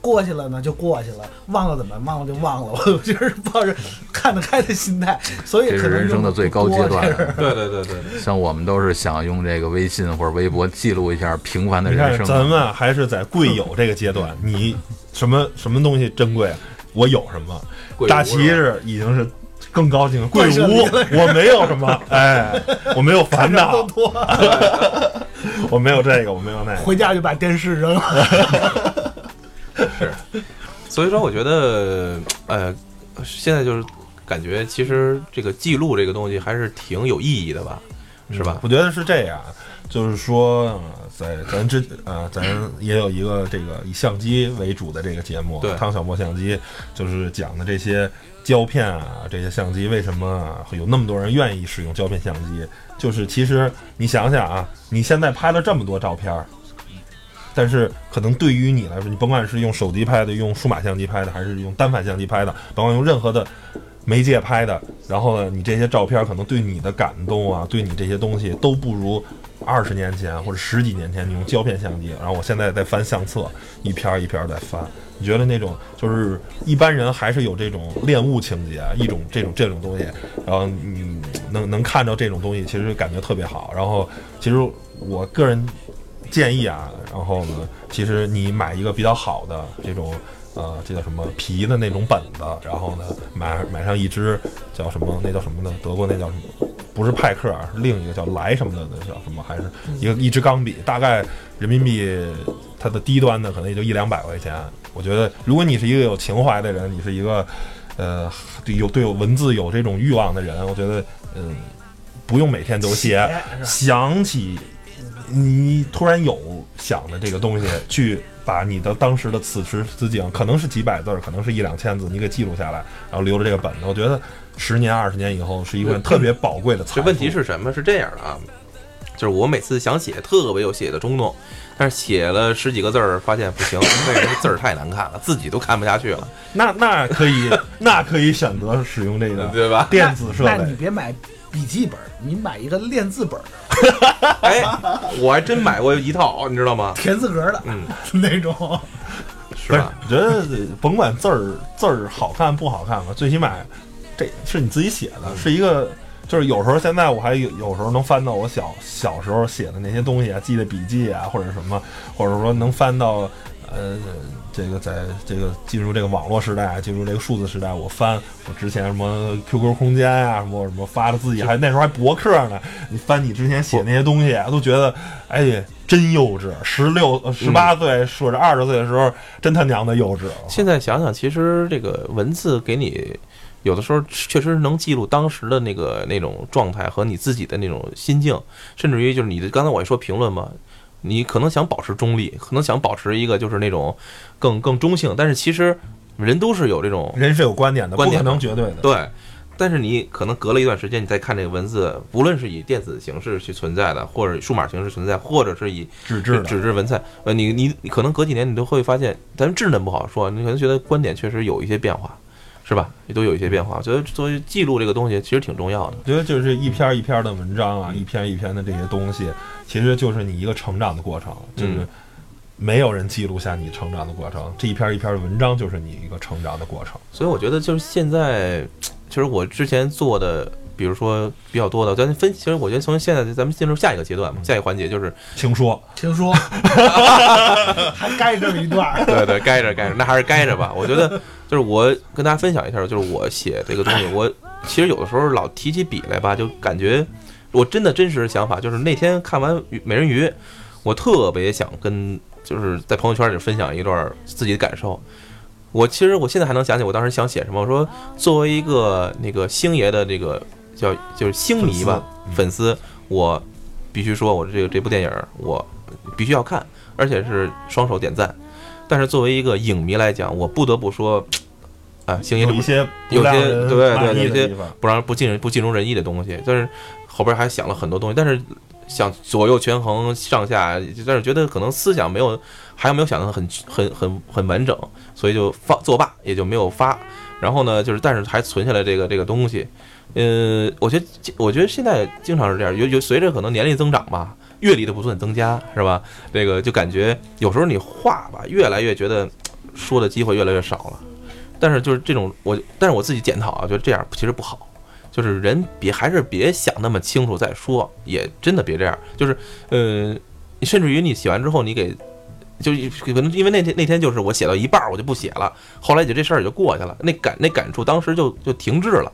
过去了呢就过去了，忘了怎么忘了就忘了。我就是抱着看得开的心态，所以这是人生的最高阶段 对对对对对，像我们都是想用这个微信或者微博记录一下平凡的人生。咱们啊还是在贵有这个阶段，你什么什么东西珍贵，我有什么。大齐是已经是更高兴了，贵冠胜无我没有什么，哎，我没有烦都恼，多，我没有这个，我没有那个。回家就把电视扔了。是所以说我觉得呃，现在就是感觉其实这个记录这个东西还是挺有意义的吧，是吧？我觉得是这样，就是说，呃在咱之啊，咱也有一个这个以相机为主的这个节目，对汤小莫相机，就是讲的这些胶片啊，这些相机为什么会有那么多人愿意使用胶片相机？就是其实你想想啊，你现在拍了这么多照片儿。但是可能对于你来说，你甭管是用手机拍的、用数码相机拍的，还是用单反相机拍的，甭管用任何的媒介拍的，然后呢，你这些照片可能对你的感动啊，对你这些东西都不如二十年前或者十几年前你用胶片相机。然后我现在在翻相册，一篇一篇在翻。你觉得那种就是一般人还是有这种恋物情节，一种这种这种东西，然后你能能看到这种东西，其实感觉特别好。然后其实我个人建议啊，然后呢，其实你买一个比较好的这种呃，这叫什么皮的那种本子，然后呢，买买上一支叫什么，那叫什么呢？德国那叫什么？不是派克，是另一个叫莱什么的，那叫什么？还是一个一支钢笔，大概人民币它的低端的可能也就一两百块钱。我觉得，如果你是一个有情怀的人，你是一个呃对有对有文字有这种欲望的人，我觉得嗯，不用每天都写，想起你突然有想的这个东西，去把你的当时的此时此景，可能是几百字儿，可能是一两千字，你给记录下来，然后留着这个本子。我觉得十年、二十年以后是一份特别宝贵的财富。这问题是什么？是这样的啊，就是我每次想写，特别有写的冲动，但是写了十几个字儿，发现不行，为什么字儿太难看了，自己都看不下去了，那那可以，那可以选择使用这个对吧？电子设那你备。别买笔记本，你买一个练字本，哎，我还真买过一套，你知道吗？田字格的嗯，那种。是吧？我觉得甭管字儿字儿好看不好看吧，最起码这是你自己写的，是一个。就是有时候现在我还有有时候能翻到我小小时候写的那些东西啊，记的笔记啊，或者什么，或者说能翻到呃这个在这个进入这个网络时代，进入这个数字时代，我翻我之前什么 QQ 空间呀、什么什么发的自己还那时候还博客呢，你翻你之前写那些东西，都觉得哎呀真幼稚，十六呃十八岁或者二十岁的时候真他娘的幼稚。现在想想，其实这个文字给你有的时候确实能记录当时的那个那种状态和你自己的那种心境，甚至于就是你的刚才我一说评论嘛，你可能想保持中立，可能想保持一个就是那种更更中性，但是其实人都是有这种人是有观点的，观点不可能绝对的。对，但是你可能隔了一段时间，你再看这个文字，不论是以电子形式去存在的，或者数码形式存在，或者是以纸质，纸质文菜，呃，你你你可能隔几年你都会发现，咱们稚嫩不好说，你可能觉得观点确实有一些变化，是吧？也都有一些变化。我觉得作为记录这个东西，其实挺重要的。我觉得就是一篇一篇的文章啊，一篇一篇的这些东西，其实就是你一个成长的过程，就是嗯没有人记录下你成长的过程，这一篇一篇的文章就是你一个成长的过程。所以我觉得就是现在，其实我之前做的，比如说比较多的，咱分，其实我觉得从现在咱们进入下一个阶段嘛，下一个环节就是，听说听说 还该这么一段儿，对对，该着该着，那还是该着吧。我觉得就是我跟大家分享一下，就是我写这个东西，我其实有的时候老提起笔来吧，就感觉我真的真实的想法就是那天看完《美人鱼》，我特别想跟就是在朋友圈里分享一段自己的感受。我其实我现在还能想起我当时想写什么。我说作为一个那个星爷的这个叫就是星迷吧粉丝，我必须说我这个这部电影我必须要看，而且是双手点赞。但是作为一个影迷来讲，我不得不说，啊，星爷有一些有些对对有些不让不尽人不尽如人意的东西，但是后边还想了很多东西，但是想左右权衡上下，但是觉得可能思想没有还有没有想的很很很很完整，所以就放作罢，也就没有发。然后呢，就是但是还存下来这个这个东西，呃，我觉得我觉得现在经常是这样，有有随着可能年龄增长吧，阅历的不断增加，是吧？这个就感觉有时候你话吧，越来越觉得说的机会越来越少了。但是就是这种我，但是我自己检讨啊，觉得这样其实不好。就是人别还是别想那么清楚再说，也真的别这样。就是呃，甚至于你写完之后，你给就可能因为那天那天就是我写到一半儿我就不写了，后来就这事儿也就过去了，那感那感触当时就就停滞了。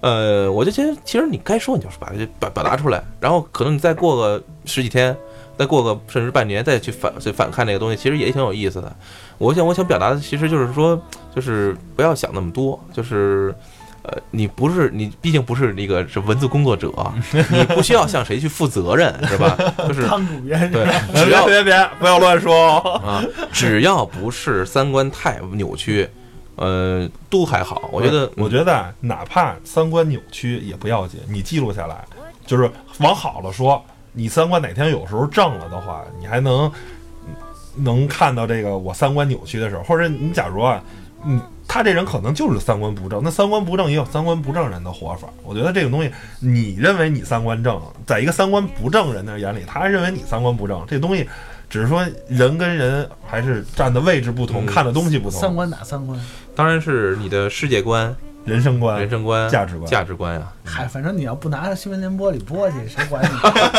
呃，我就觉得其实你该说你就是把它表表达出来，然后可能你再过个十几天，再过个甚至半年再去反去反看那个东西，其实也挺有意思的。我想我想表达的其实就是说，就是不要想那么多，就是。呃，你不是你，毕竟不是那个是文字工作者，你不需要向谁去负责任，是吧？就是汤主编对，别只要别别，不要乱说哦。啊，只要不是三观太扭曲，呃，都还好。我觉得，我觉得啊哪怕三观扭曲也不要紧，你记录下来，就是往好了说，你三观哪天有时候正了的话，你还能能看到这个我三观扭曲的时候，或者你假如啊，嗯，他这人可能就是三观不正，那三观不正也有三观不正人的活法。我觉得这个东西，你认为你三观正，在一个三观不正人的眼里，他认为你三观不正，这东西只是说人跟人还是站的位置不同，嗯看的东西不同，三观哪三观？当然是你的世界观、人生观、人生观、价值观价值观呀。嗨，反正你要不拿新闻联播里播去，谁管你？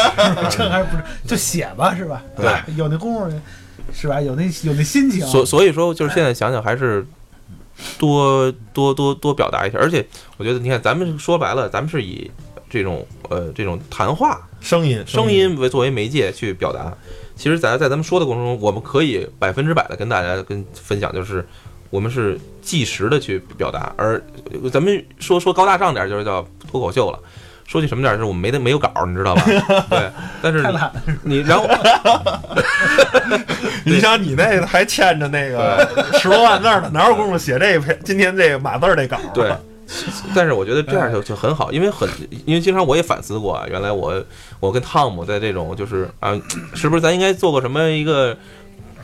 这还是不是就写吧，是吧？对，有那功夫，是吧？有那有那心情。所所以说，就是现在想想，还是多多多多表达一下。而且，我觉得你看，咱们说白了，咱们是以这种呃这种谈话声音声音为作为媒介去表达。其实，在在咱们说的过程中，我们可以百分之百的跟大家跟分享，就是我们是即时的去表达，而呃咱们说说高大上点儿，就是叫脱口秀了。说句什么点儿，就是我们没得没有稿儿，你知道吧？对，但是你然后 你想你那个还欠着那个十多万字儿呢，哪有功夫写这篇今天这个码字儿这稿儿？对，但是我觉得这样就就很好，因为很因为经常我也反思过啊，原来我我跟汤姆在这种就是啊，是不是咱应该做个什么一个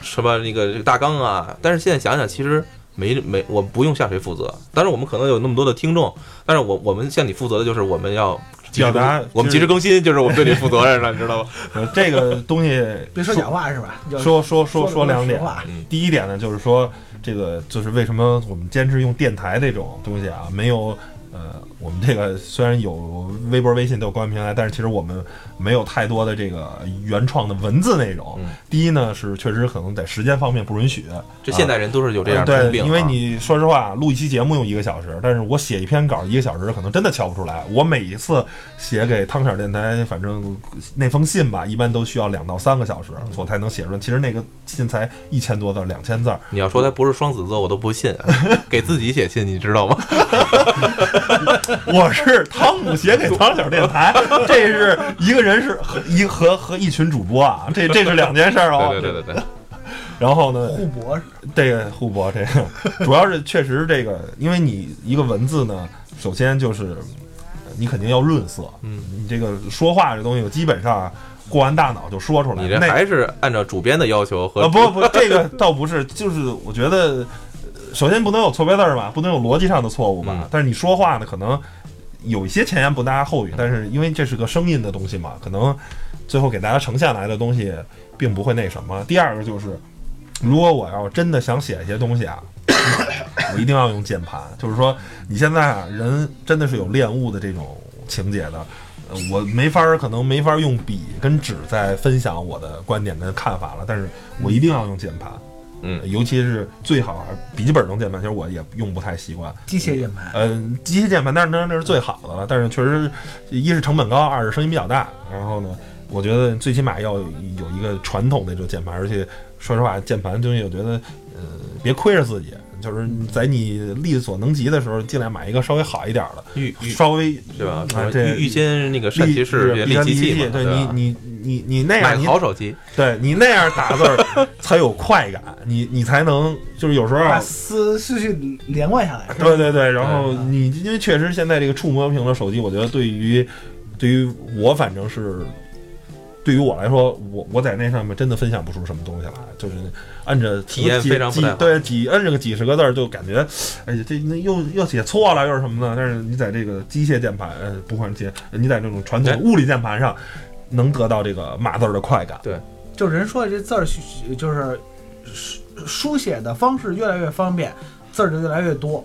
什么那个这个大纲啊？但是现在想想，其实没没我不用向谁负责，但是我们可能有那么多的听众，但是我我们向你负责的就是我们要表达我们及时更新，就是我们对你负责任了，你知道吗？呃这个东西别说假话是吧？说说说说说两点第一点呢，就是说这个就是为什么我们坚持用电台这种东西啊，没有呃，我们这个虽然有微博、微信都有官方平台，但是其实我们没有太多的这个原创的文字内容。嗯第一呢，是确实可能在时间方面不允许。这现代人都是有这样呃对，通病啊，因为你说实话，录一期节目用一个小时，但是我写一篇稿一个小时，可能真的敲不出来。我每一次写给汤小电台，反正那封信吧，一般都需要两到三个小时，我才能写出来。其实那个信才一千多字，两千字。你要说他不是双子座，我都不信，啊 给自己写信，你知道吗？我是汤姆写给汤小电台，这是一个人是和一和和一群主播啊，这这是两件事儿哦。对对对对对，然后呢，互博，这个互博，这个主要是确实这个，因为你一个文字呢，首先就是呃你肯定要润色，嗯，你这个说话这东西基本上过完大脑就说出来，你这那还是按照主编的要求和啊不不，这个倒不是，就是我觉得，呃首先不能有错别字儿吧，不能有逻辑上的错误吧。嗯但是你说话呢，可能有一些前言不搭后语，但是因为这是个声音的东西嘛，可能最后给大家呈现来的东西并不会那什么。第二个就是，如果我要真的想写一些东西啊，我一定要用键盘。就是说，你现在啊，人真的是有恋物的这种情节的。呃我没法儿，可能没法儿用笔跟纸在分享我的观点跟看法了，但是我一定要用键盘，嗯尤其是最好还笔记本用键盘，其实我也用不太习惯。机械键盘，嗯，机械键盘，但是那那是最好的了。但是确实，一是成本高，二是声音比较大。然后呢，我觉得最起码要有一个传统的这种键盘，而且说实话，键盘东西，我觉得呃，别亏着自己，就是在你力所能及的时候，尽量买一个稍微好一点的，预预稍微对吧？啊这预预先那个善其事，力利其器嘛，对你你你你那样，你好手机，对你那样打字儿 才有快感，你你才能就是有时候把啊。思思绪连贯下来。对对对，然后嗯你因为确实现在这个触摸屏的手机，我觉得对于对于我反正是对于我来说，我我在那上面真的分享不出什么东西来，就是按着体验非常不太好对几摁这个几十个字儿就感觉，哎呀这那又又写错了又是什么呢？但是你在这个机械键盘，呃，不管键，你在这种传统哎物理键盘上，能得到这个码字儿的快感。对就人说的这字儿就是书书写的方式越来越方便，字儿就越来越多。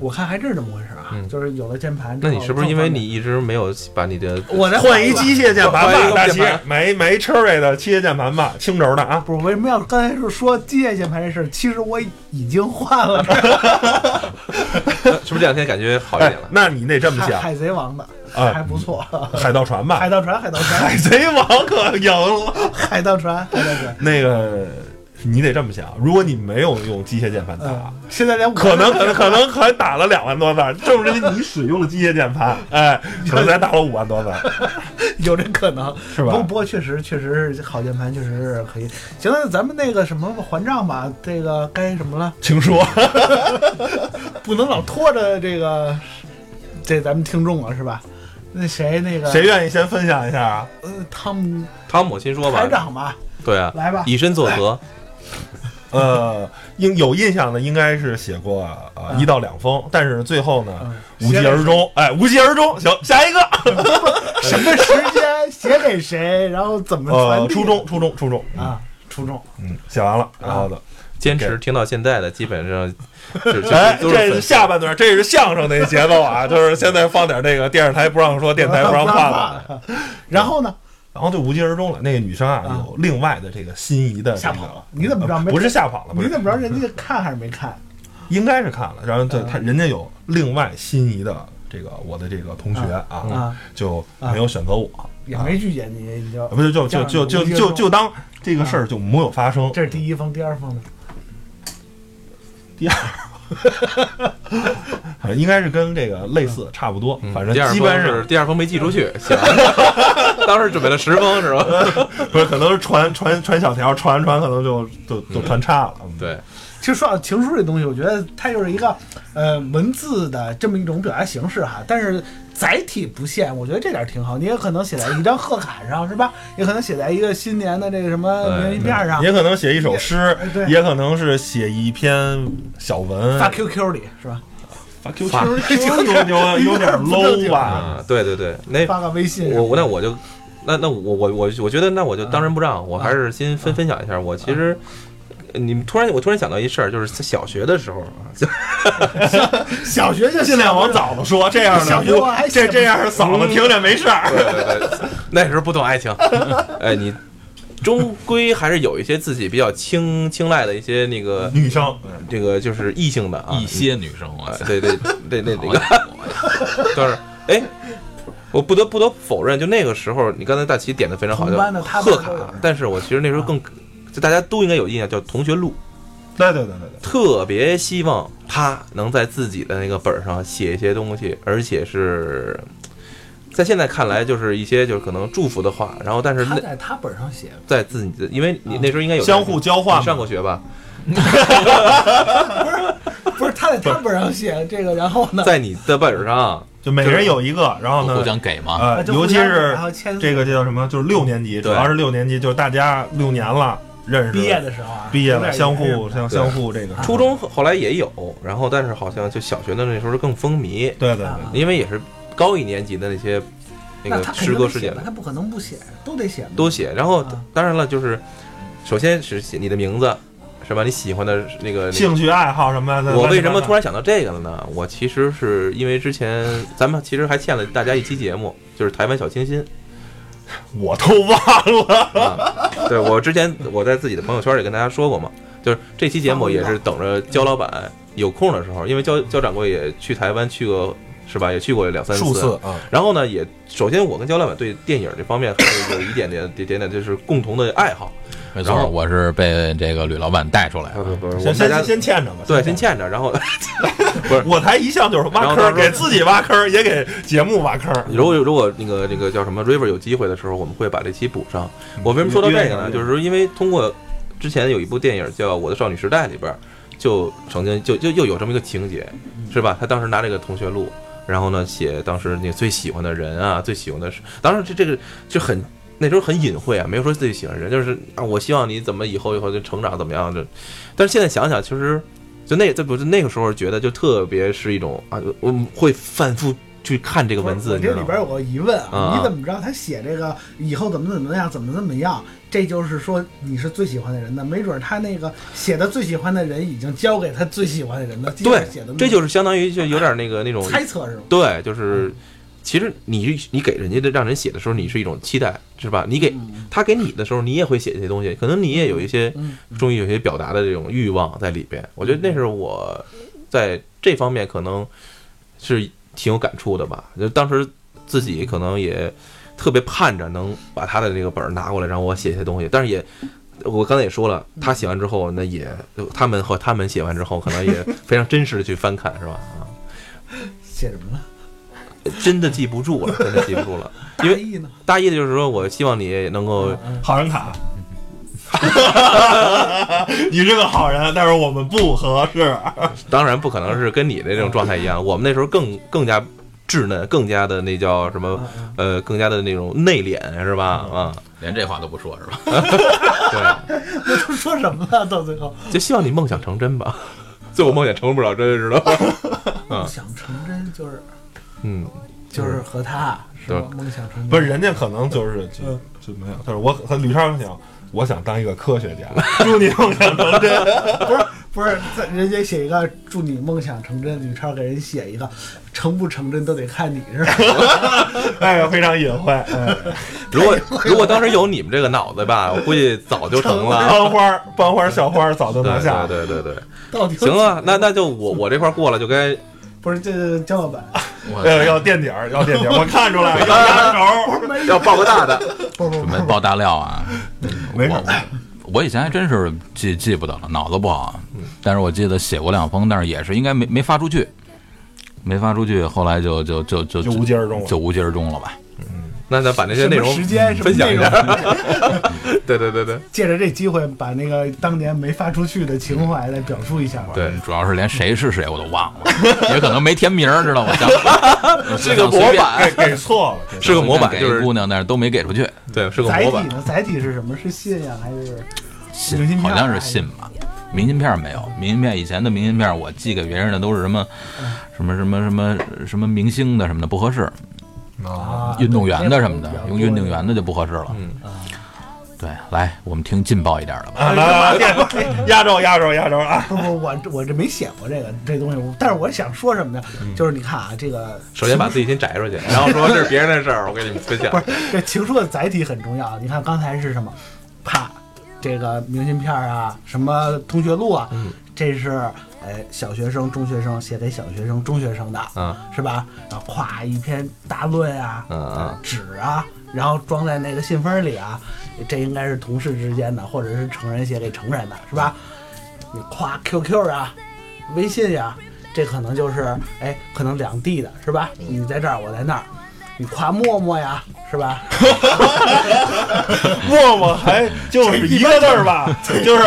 我看还真是这么回事啊，嗯就是有了键盘之后，那你是不是因为你一直没有把你的我在换一机械键盘吧，买一买一 Cherry 的机械键盘吧，轻轴的啊。不是为什么要刚才是说机械键盘这事儿？其实我已经换了，是不是这两天感觉好一哎点了，？那你得这么想，海海贼王的啊还不错，海盗船吧海，盗船，海盗船，海贼王可赢了。海盗船，海盗船。那个你得这么想，如果你没有用机械键盘打，嗯，现在连我可能可能可能还打了两万多字，正是因为你使用了机械键盘，哎，可能才打了五万多字，有这可能，是吧不不过确实确实好键盘确实是可以。行了，咱们那个什么还账吧，这个该什么了？请说。不能老拖着这个这咱们听众了是吧？那谁那个谁愿意先分享一下啊？呃汤姆汤姆先说台吧，长吧，对啊，来吧。以身作则，呃，应有印象的应该是写过呃嗯一到两封，但是最后呢嗯无疾而终，哎，无疾而终。行，下一个，什么时间写给谁，然后怎么传呃，初中，初中，初中，啊，初中。嗯，写完了，然后的，坚持听到现在的，基本上 就就哎，这是下半段，这是相声那节奏啊，就是现在放点那个电视台不让说，电台不让放了。了。然后呢？然后就无疾而终了。那个女生啊，啊有另外的这个心仪的这个吓跑了你怎么知道不是吓跑了，你怎么知道人家看还是没看？应该是看了。然后对嗯他人家有另外心仪的这个我的这个同学啊，啊，就没有选择我，也没拒绝你，你就啊不是就就就就就就当这个事儿就没有发生。这是第一封，第二封呢？反正 应该是跟这个类似差不多，嗯反正第二封基本上是第二封没寄出去，行，当时准备了十封是吧？不是可能是传传传小条，传完传可能就就就传差了。嗯，对，其实说到情书这东西，我觉得它就是一个呃文字的这么一种表达形式哈，但是载体不限，我觉得这点挺好。你也可能写在一张贺卡上是吧？也可能写在一个新年的这个什么明信片上，也可能写一首诗也，也可能是写一篇小文，发 QQ 里是吧？发 QQ 发有有有点 low 吧？啊，对对对，那发个微信，我我那我就那那我我我我觉得那我就当仁不让，我还是先分分享一下。我其实你们突然我突然想到一事儿，就是在小学的时候啊，小学就尽量往早了说，这样的小学我还这这样嫂子听着没事儿。对对对，那时候不懂爱情，哎，你终归还是有一些自己比较青青睐的一些那个女生，这个就是异性的啊，一些女生，对对对对，那个好都是。哎。我不得不得否认，就那个时候，你刚才大齐点的非常好，叫同班的他们贺卡。但是我其实那时候更，就大家都应该有印象，叫同学录。对对对对对，特别希望他能在自己的那个本上写一些东西，而且是在现在看来就是一些就是可能祝福的话，然后但是那他在他本上写，在自己的，因为你那时候应该有相互交换你上过学吧？不是不是他在他本上写这个，然后呢？在你的本上，就每人有一个，然后互呢，相给嘛。尤其是然后签这个叫什么，就是六年级，主要是六年级，就是大家六年了认识，毕业的时候啊，毕业了，相互相相互这个初中后来也有，然后但是好像就小学的那时候更风靡，对对因为也是高一年级的那些那个那他肯诗歌事件定得写吧，他不可能不写，都得写嘛。都写。然后啊当然了，就是首先是写你的名字，是吧？你喜欢的那个兴趣爱好什么的。我为什么突然然想到这个了呢？我其实是因为之前咱们其实还欠了大家一期节目，就是台湾小清新 我都忘了？嗯。对我之前我在自己的朋友圈里跟大家说过嘛，就是这期节目也是等着焦老板有空的时候，因为焦焦掌柜也去台湾去过，是吧？也去过两三数次啊，然后呢，也首先我跟焦老板对电影这方面还是有一点点点点点就是共同的爱好。没错，我是被这个吕老板带出来的。不不先先先欠着吧。对，先欠着，然后 我台一向就是挖坑，然后到时候给自己挖坑，也给节目挖坑。如果如果那个那个叫什么 River 有机会的时候，我们会把这期补上。我为什么说到这个呢？就是说，因为通过之前有一部电影叫《我的少女时代》里边，就曾经就就又有这么一个情节，是吧？他当时拿这个同学录，然后呢写当时那最喜欢的人啊，最喜欢的是，当然这这个就很那时候很隐晦啊，没有说自己喜欢人，就是啊，我希望你怎么以后以后就成长怎么样的。但是现在想想，其实就那这不是那个时候觉得就特别是一种啊，我们会反复去看这个文字，我你？这里边有个疑问啊啊，你怎么知道他写这个以后怎么怎么样，怎么怎么样？这就是说你是最喜欢的人呢？没准他那个写的最喜欢的人已经交给他最喜欢的人了。对写的，这就是相当于就有点那个那种猜测是吗？对，就是其实你你给人家的让人写的时候，你是一种期待，是吧？你给嗯他给你的时候，你也会写这些东西，可能你也有一些嗯终于有些表达的这种欲望在里边。我觉得那是我在这方面可能是挺有感触的吧。就当时自己可能也特别盼着能把他的这个本儿拿过来，让我写一些东西，但是也。我刚才也说了，他写完之后，那也他们和他们写完之后，可能也非常真实的去翻看，是吧？啊，写什么了？真的记不住了，真的记不住了。因为大意呢？就是说我希望你能够嗯好人卡，你是个好人，但是我们不合适。当然不可能是跟你的这种状态一样，我们那时候更更加稚嫩，更加的那叫什么呃，更加的那种内敛，是吧？啊，连这话都不说是吧？对，我都说什么了？到最后就希望你梦想成真吧。最后梦想成不了真，知道吗？梦想成真就是嗯，就是和他是吧？梦想成真不是，人家可能就是就嗯就没有。但是我和吕超想，我想当一个科学家，祝你梦想成真。不是不是，在人家写一个祝你梦想成真，吕超给人写一个成不成真都得看你是吧？哎呀，非常隐晦。哎，如果如果当时有你们这个脑子吧，我估计早就成了。班花班花校花早就拿下。对对对对，到底行啊那那就我我这块过了，就该不是这江老板，我呃，要垫底儿，要垫底儿，我看出来了，要压轴。要爆个大的。准备爆大料啊！没事我我以前还真是记记不得了，脑子不好。但是我记得写过两封，但是也是应该没没发出去，没发出去，后来就就就就就无疾而终了就无疾而终了吧。那咱把那些内容时间什么分享一下。对对对对借着这机会，把那个当年没发出去的情怀来表述一下吧。对，主要是连谁是谁我都忘了，也可能没填名儿，知道吗？想是个模板给给错了，是个模板就是姑娘，但是都没给出去。对，是个模板。载体呢？载体是什么？是信呀，还是信明信片好像是信吧，明信片没有。明信片以前的明信片，我寄给别人的都是什么什么什么什么什么明星的什么的不合适，啊运动员的什么的，用运动员的就不合适了。嗯，对，来，我们听劲爆一点的吧。啊，来来来，垫 压轴压轴压轴啊！不不，我我这没写过这个这东西，我但是我想说什么呢？就是你看啊，这个首先把自己先摘出去，然后说这是别人的事儿，我给你们分享 不。是这情书的载体很重要。你看刚才是什么？啪，这个明信片啊，什么同学录啊，嗯这是哎小学生、中学生写给小学生、中学生的，啊是吧？然后咵一篇大论啊，嗯嗯纸啊，然后装在那个信封里啊，这应该是同事之间的，或者是成人写给成人的，是吧？你夸 QQ 啊，微信呀、这可能就是哎，可能两地的是吧？你在这儿，我在那儿。你夸陌陌呀，是吧？陌陌还就是一个字儿吧，就是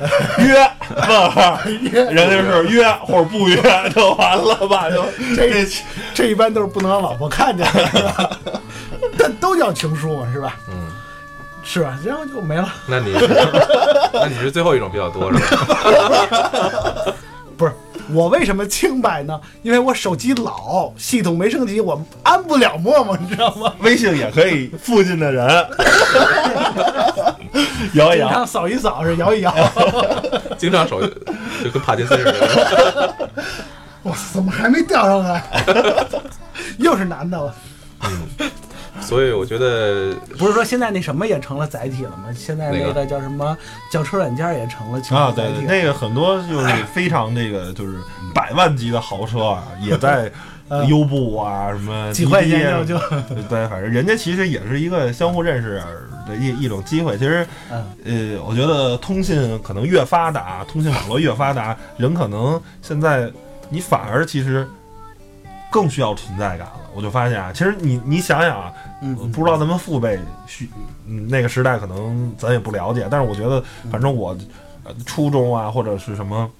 约问号，人家是约或者不约就完了吧？就这这一般都是不能让老婆看见的，但都叫情书嘛，是吧？嗯，是吧？然后就没了。那你是那你是最后一种比较多是吧？我为什么清白呢？因为我手机老，系统没升级，我安不了陌陌，你知道吗？微信也可以附近的人 摇一摇。经常扫一扫是摇一摇。经常手就跟帕金森似的。哇，怎么还没钓上来？又是男的了。所以我觉得 不是说现在那什么也成了载体了吗？现在那个叫什么轿车软件也成了情啊，对对，绪载体。那个很多就是非常那个就是百万级的豪车啊，也在 嗯优步啊什么 几块钱滴滴啊就就对，反正人家其实也是一个相互认识的一一种机会。其实，嗯呃，我觉得通信可能越发达，通信网络越发达，人可能现在你反而其实更需要存在感了。我就发现啊，其实你你想想啊，嗯嗯不知道咱们父辈需嗯那个时代可能咱也不了解，但是我觉得反正我呃初中啊或者是什么。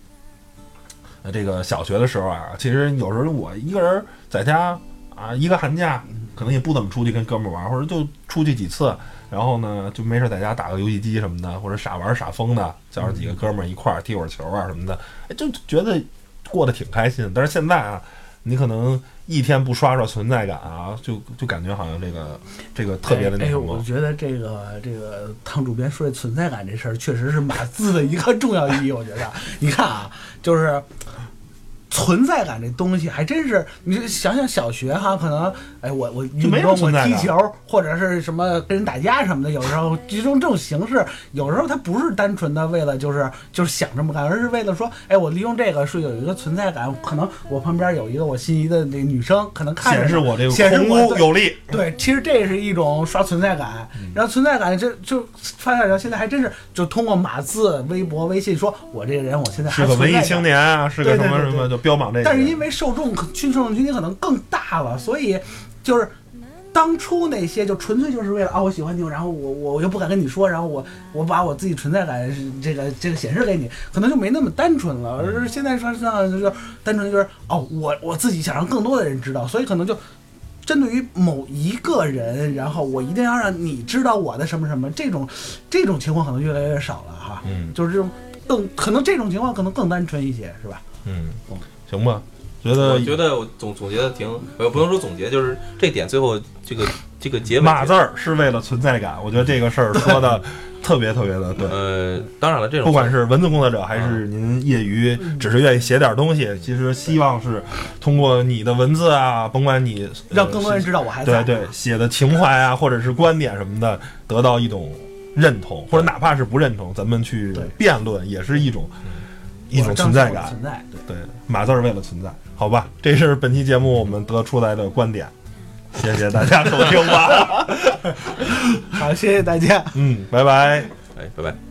呃，这个小学的时候啊，其实有时候我一个人在家啊，一个寒假可能也不怎么出去跟哥们玩，或者就出去几次，然后呢就没事在家打个游戏机什么的，或者傻玩傻疯的，叫上几个哥们儿一块儿踢会儿球啊什么的，哎，就觉得过得挺开心。但是现在啊，你可能一天不刷刷存在感啊，就就感觉好像这个这个特别的那，什么。我觉得这个这个汤主编说的存在感这事儿，确实是码字的一个重要意义。我觉得，你看啊，就是。存在感这东西还真是，你想想小学哈，可能哎我我运动我踢球或者是什么跟人打架什么的，有时候这种这种形式，有时候它不是单纯的为了就是就是想这么干，而是为了说，哎我利用这个是有一个存在感，可能我旁边有一个我心仪的那个女生，可能看着显示我这个显示有力，对，其实这是一种刷存在感，然后存在感就就发现到现在还真是就通过码字、微博、微信说，我这个人我现在还是个文艺。青年啊，是个什么什么，就标榜这个。但是因为受众可群受众群体可能更大了，所以就是当初那些就纯粹就是为了啊我喜欢你，然后我我我又不敢跟你说，然后我 我把我自己存在感这个这个显示给你，可能就没那么单纯了。而现在说上就是单纯就是哦我我自己想让更多的人知道，所以可能就。针对于某一个人，然后我一定要让你知道我的什么什么，这种 这种情况可能越来越少了哈。嗯就是这种更可能这种情况可能更单纯一些，是吧？嗯，行吧，觉得我觉得我总总结的挺，呃，不能说总结，就是这点最后这个这个结尾码字儿是为了存在感，我觉得这个事儿说的 特别特别的对。呃，当然了，这种不管是文字工作者，还是您业余只是愿意写点东西，其实希望是通过你的文字啊，甭管你呃让更多人知道我还在。对对写的情怀啊，或者是观点什么的，得到一种认同，或者哪怕是不认同，咱们去辩论，也是一种一种存在感。存在，对。对，码字儿为了存在，好吧，这是本期节目我们得出来的观点，谢谢大家收听吧，好，谢谢大家。嗯，拜拜。哎，拜拜。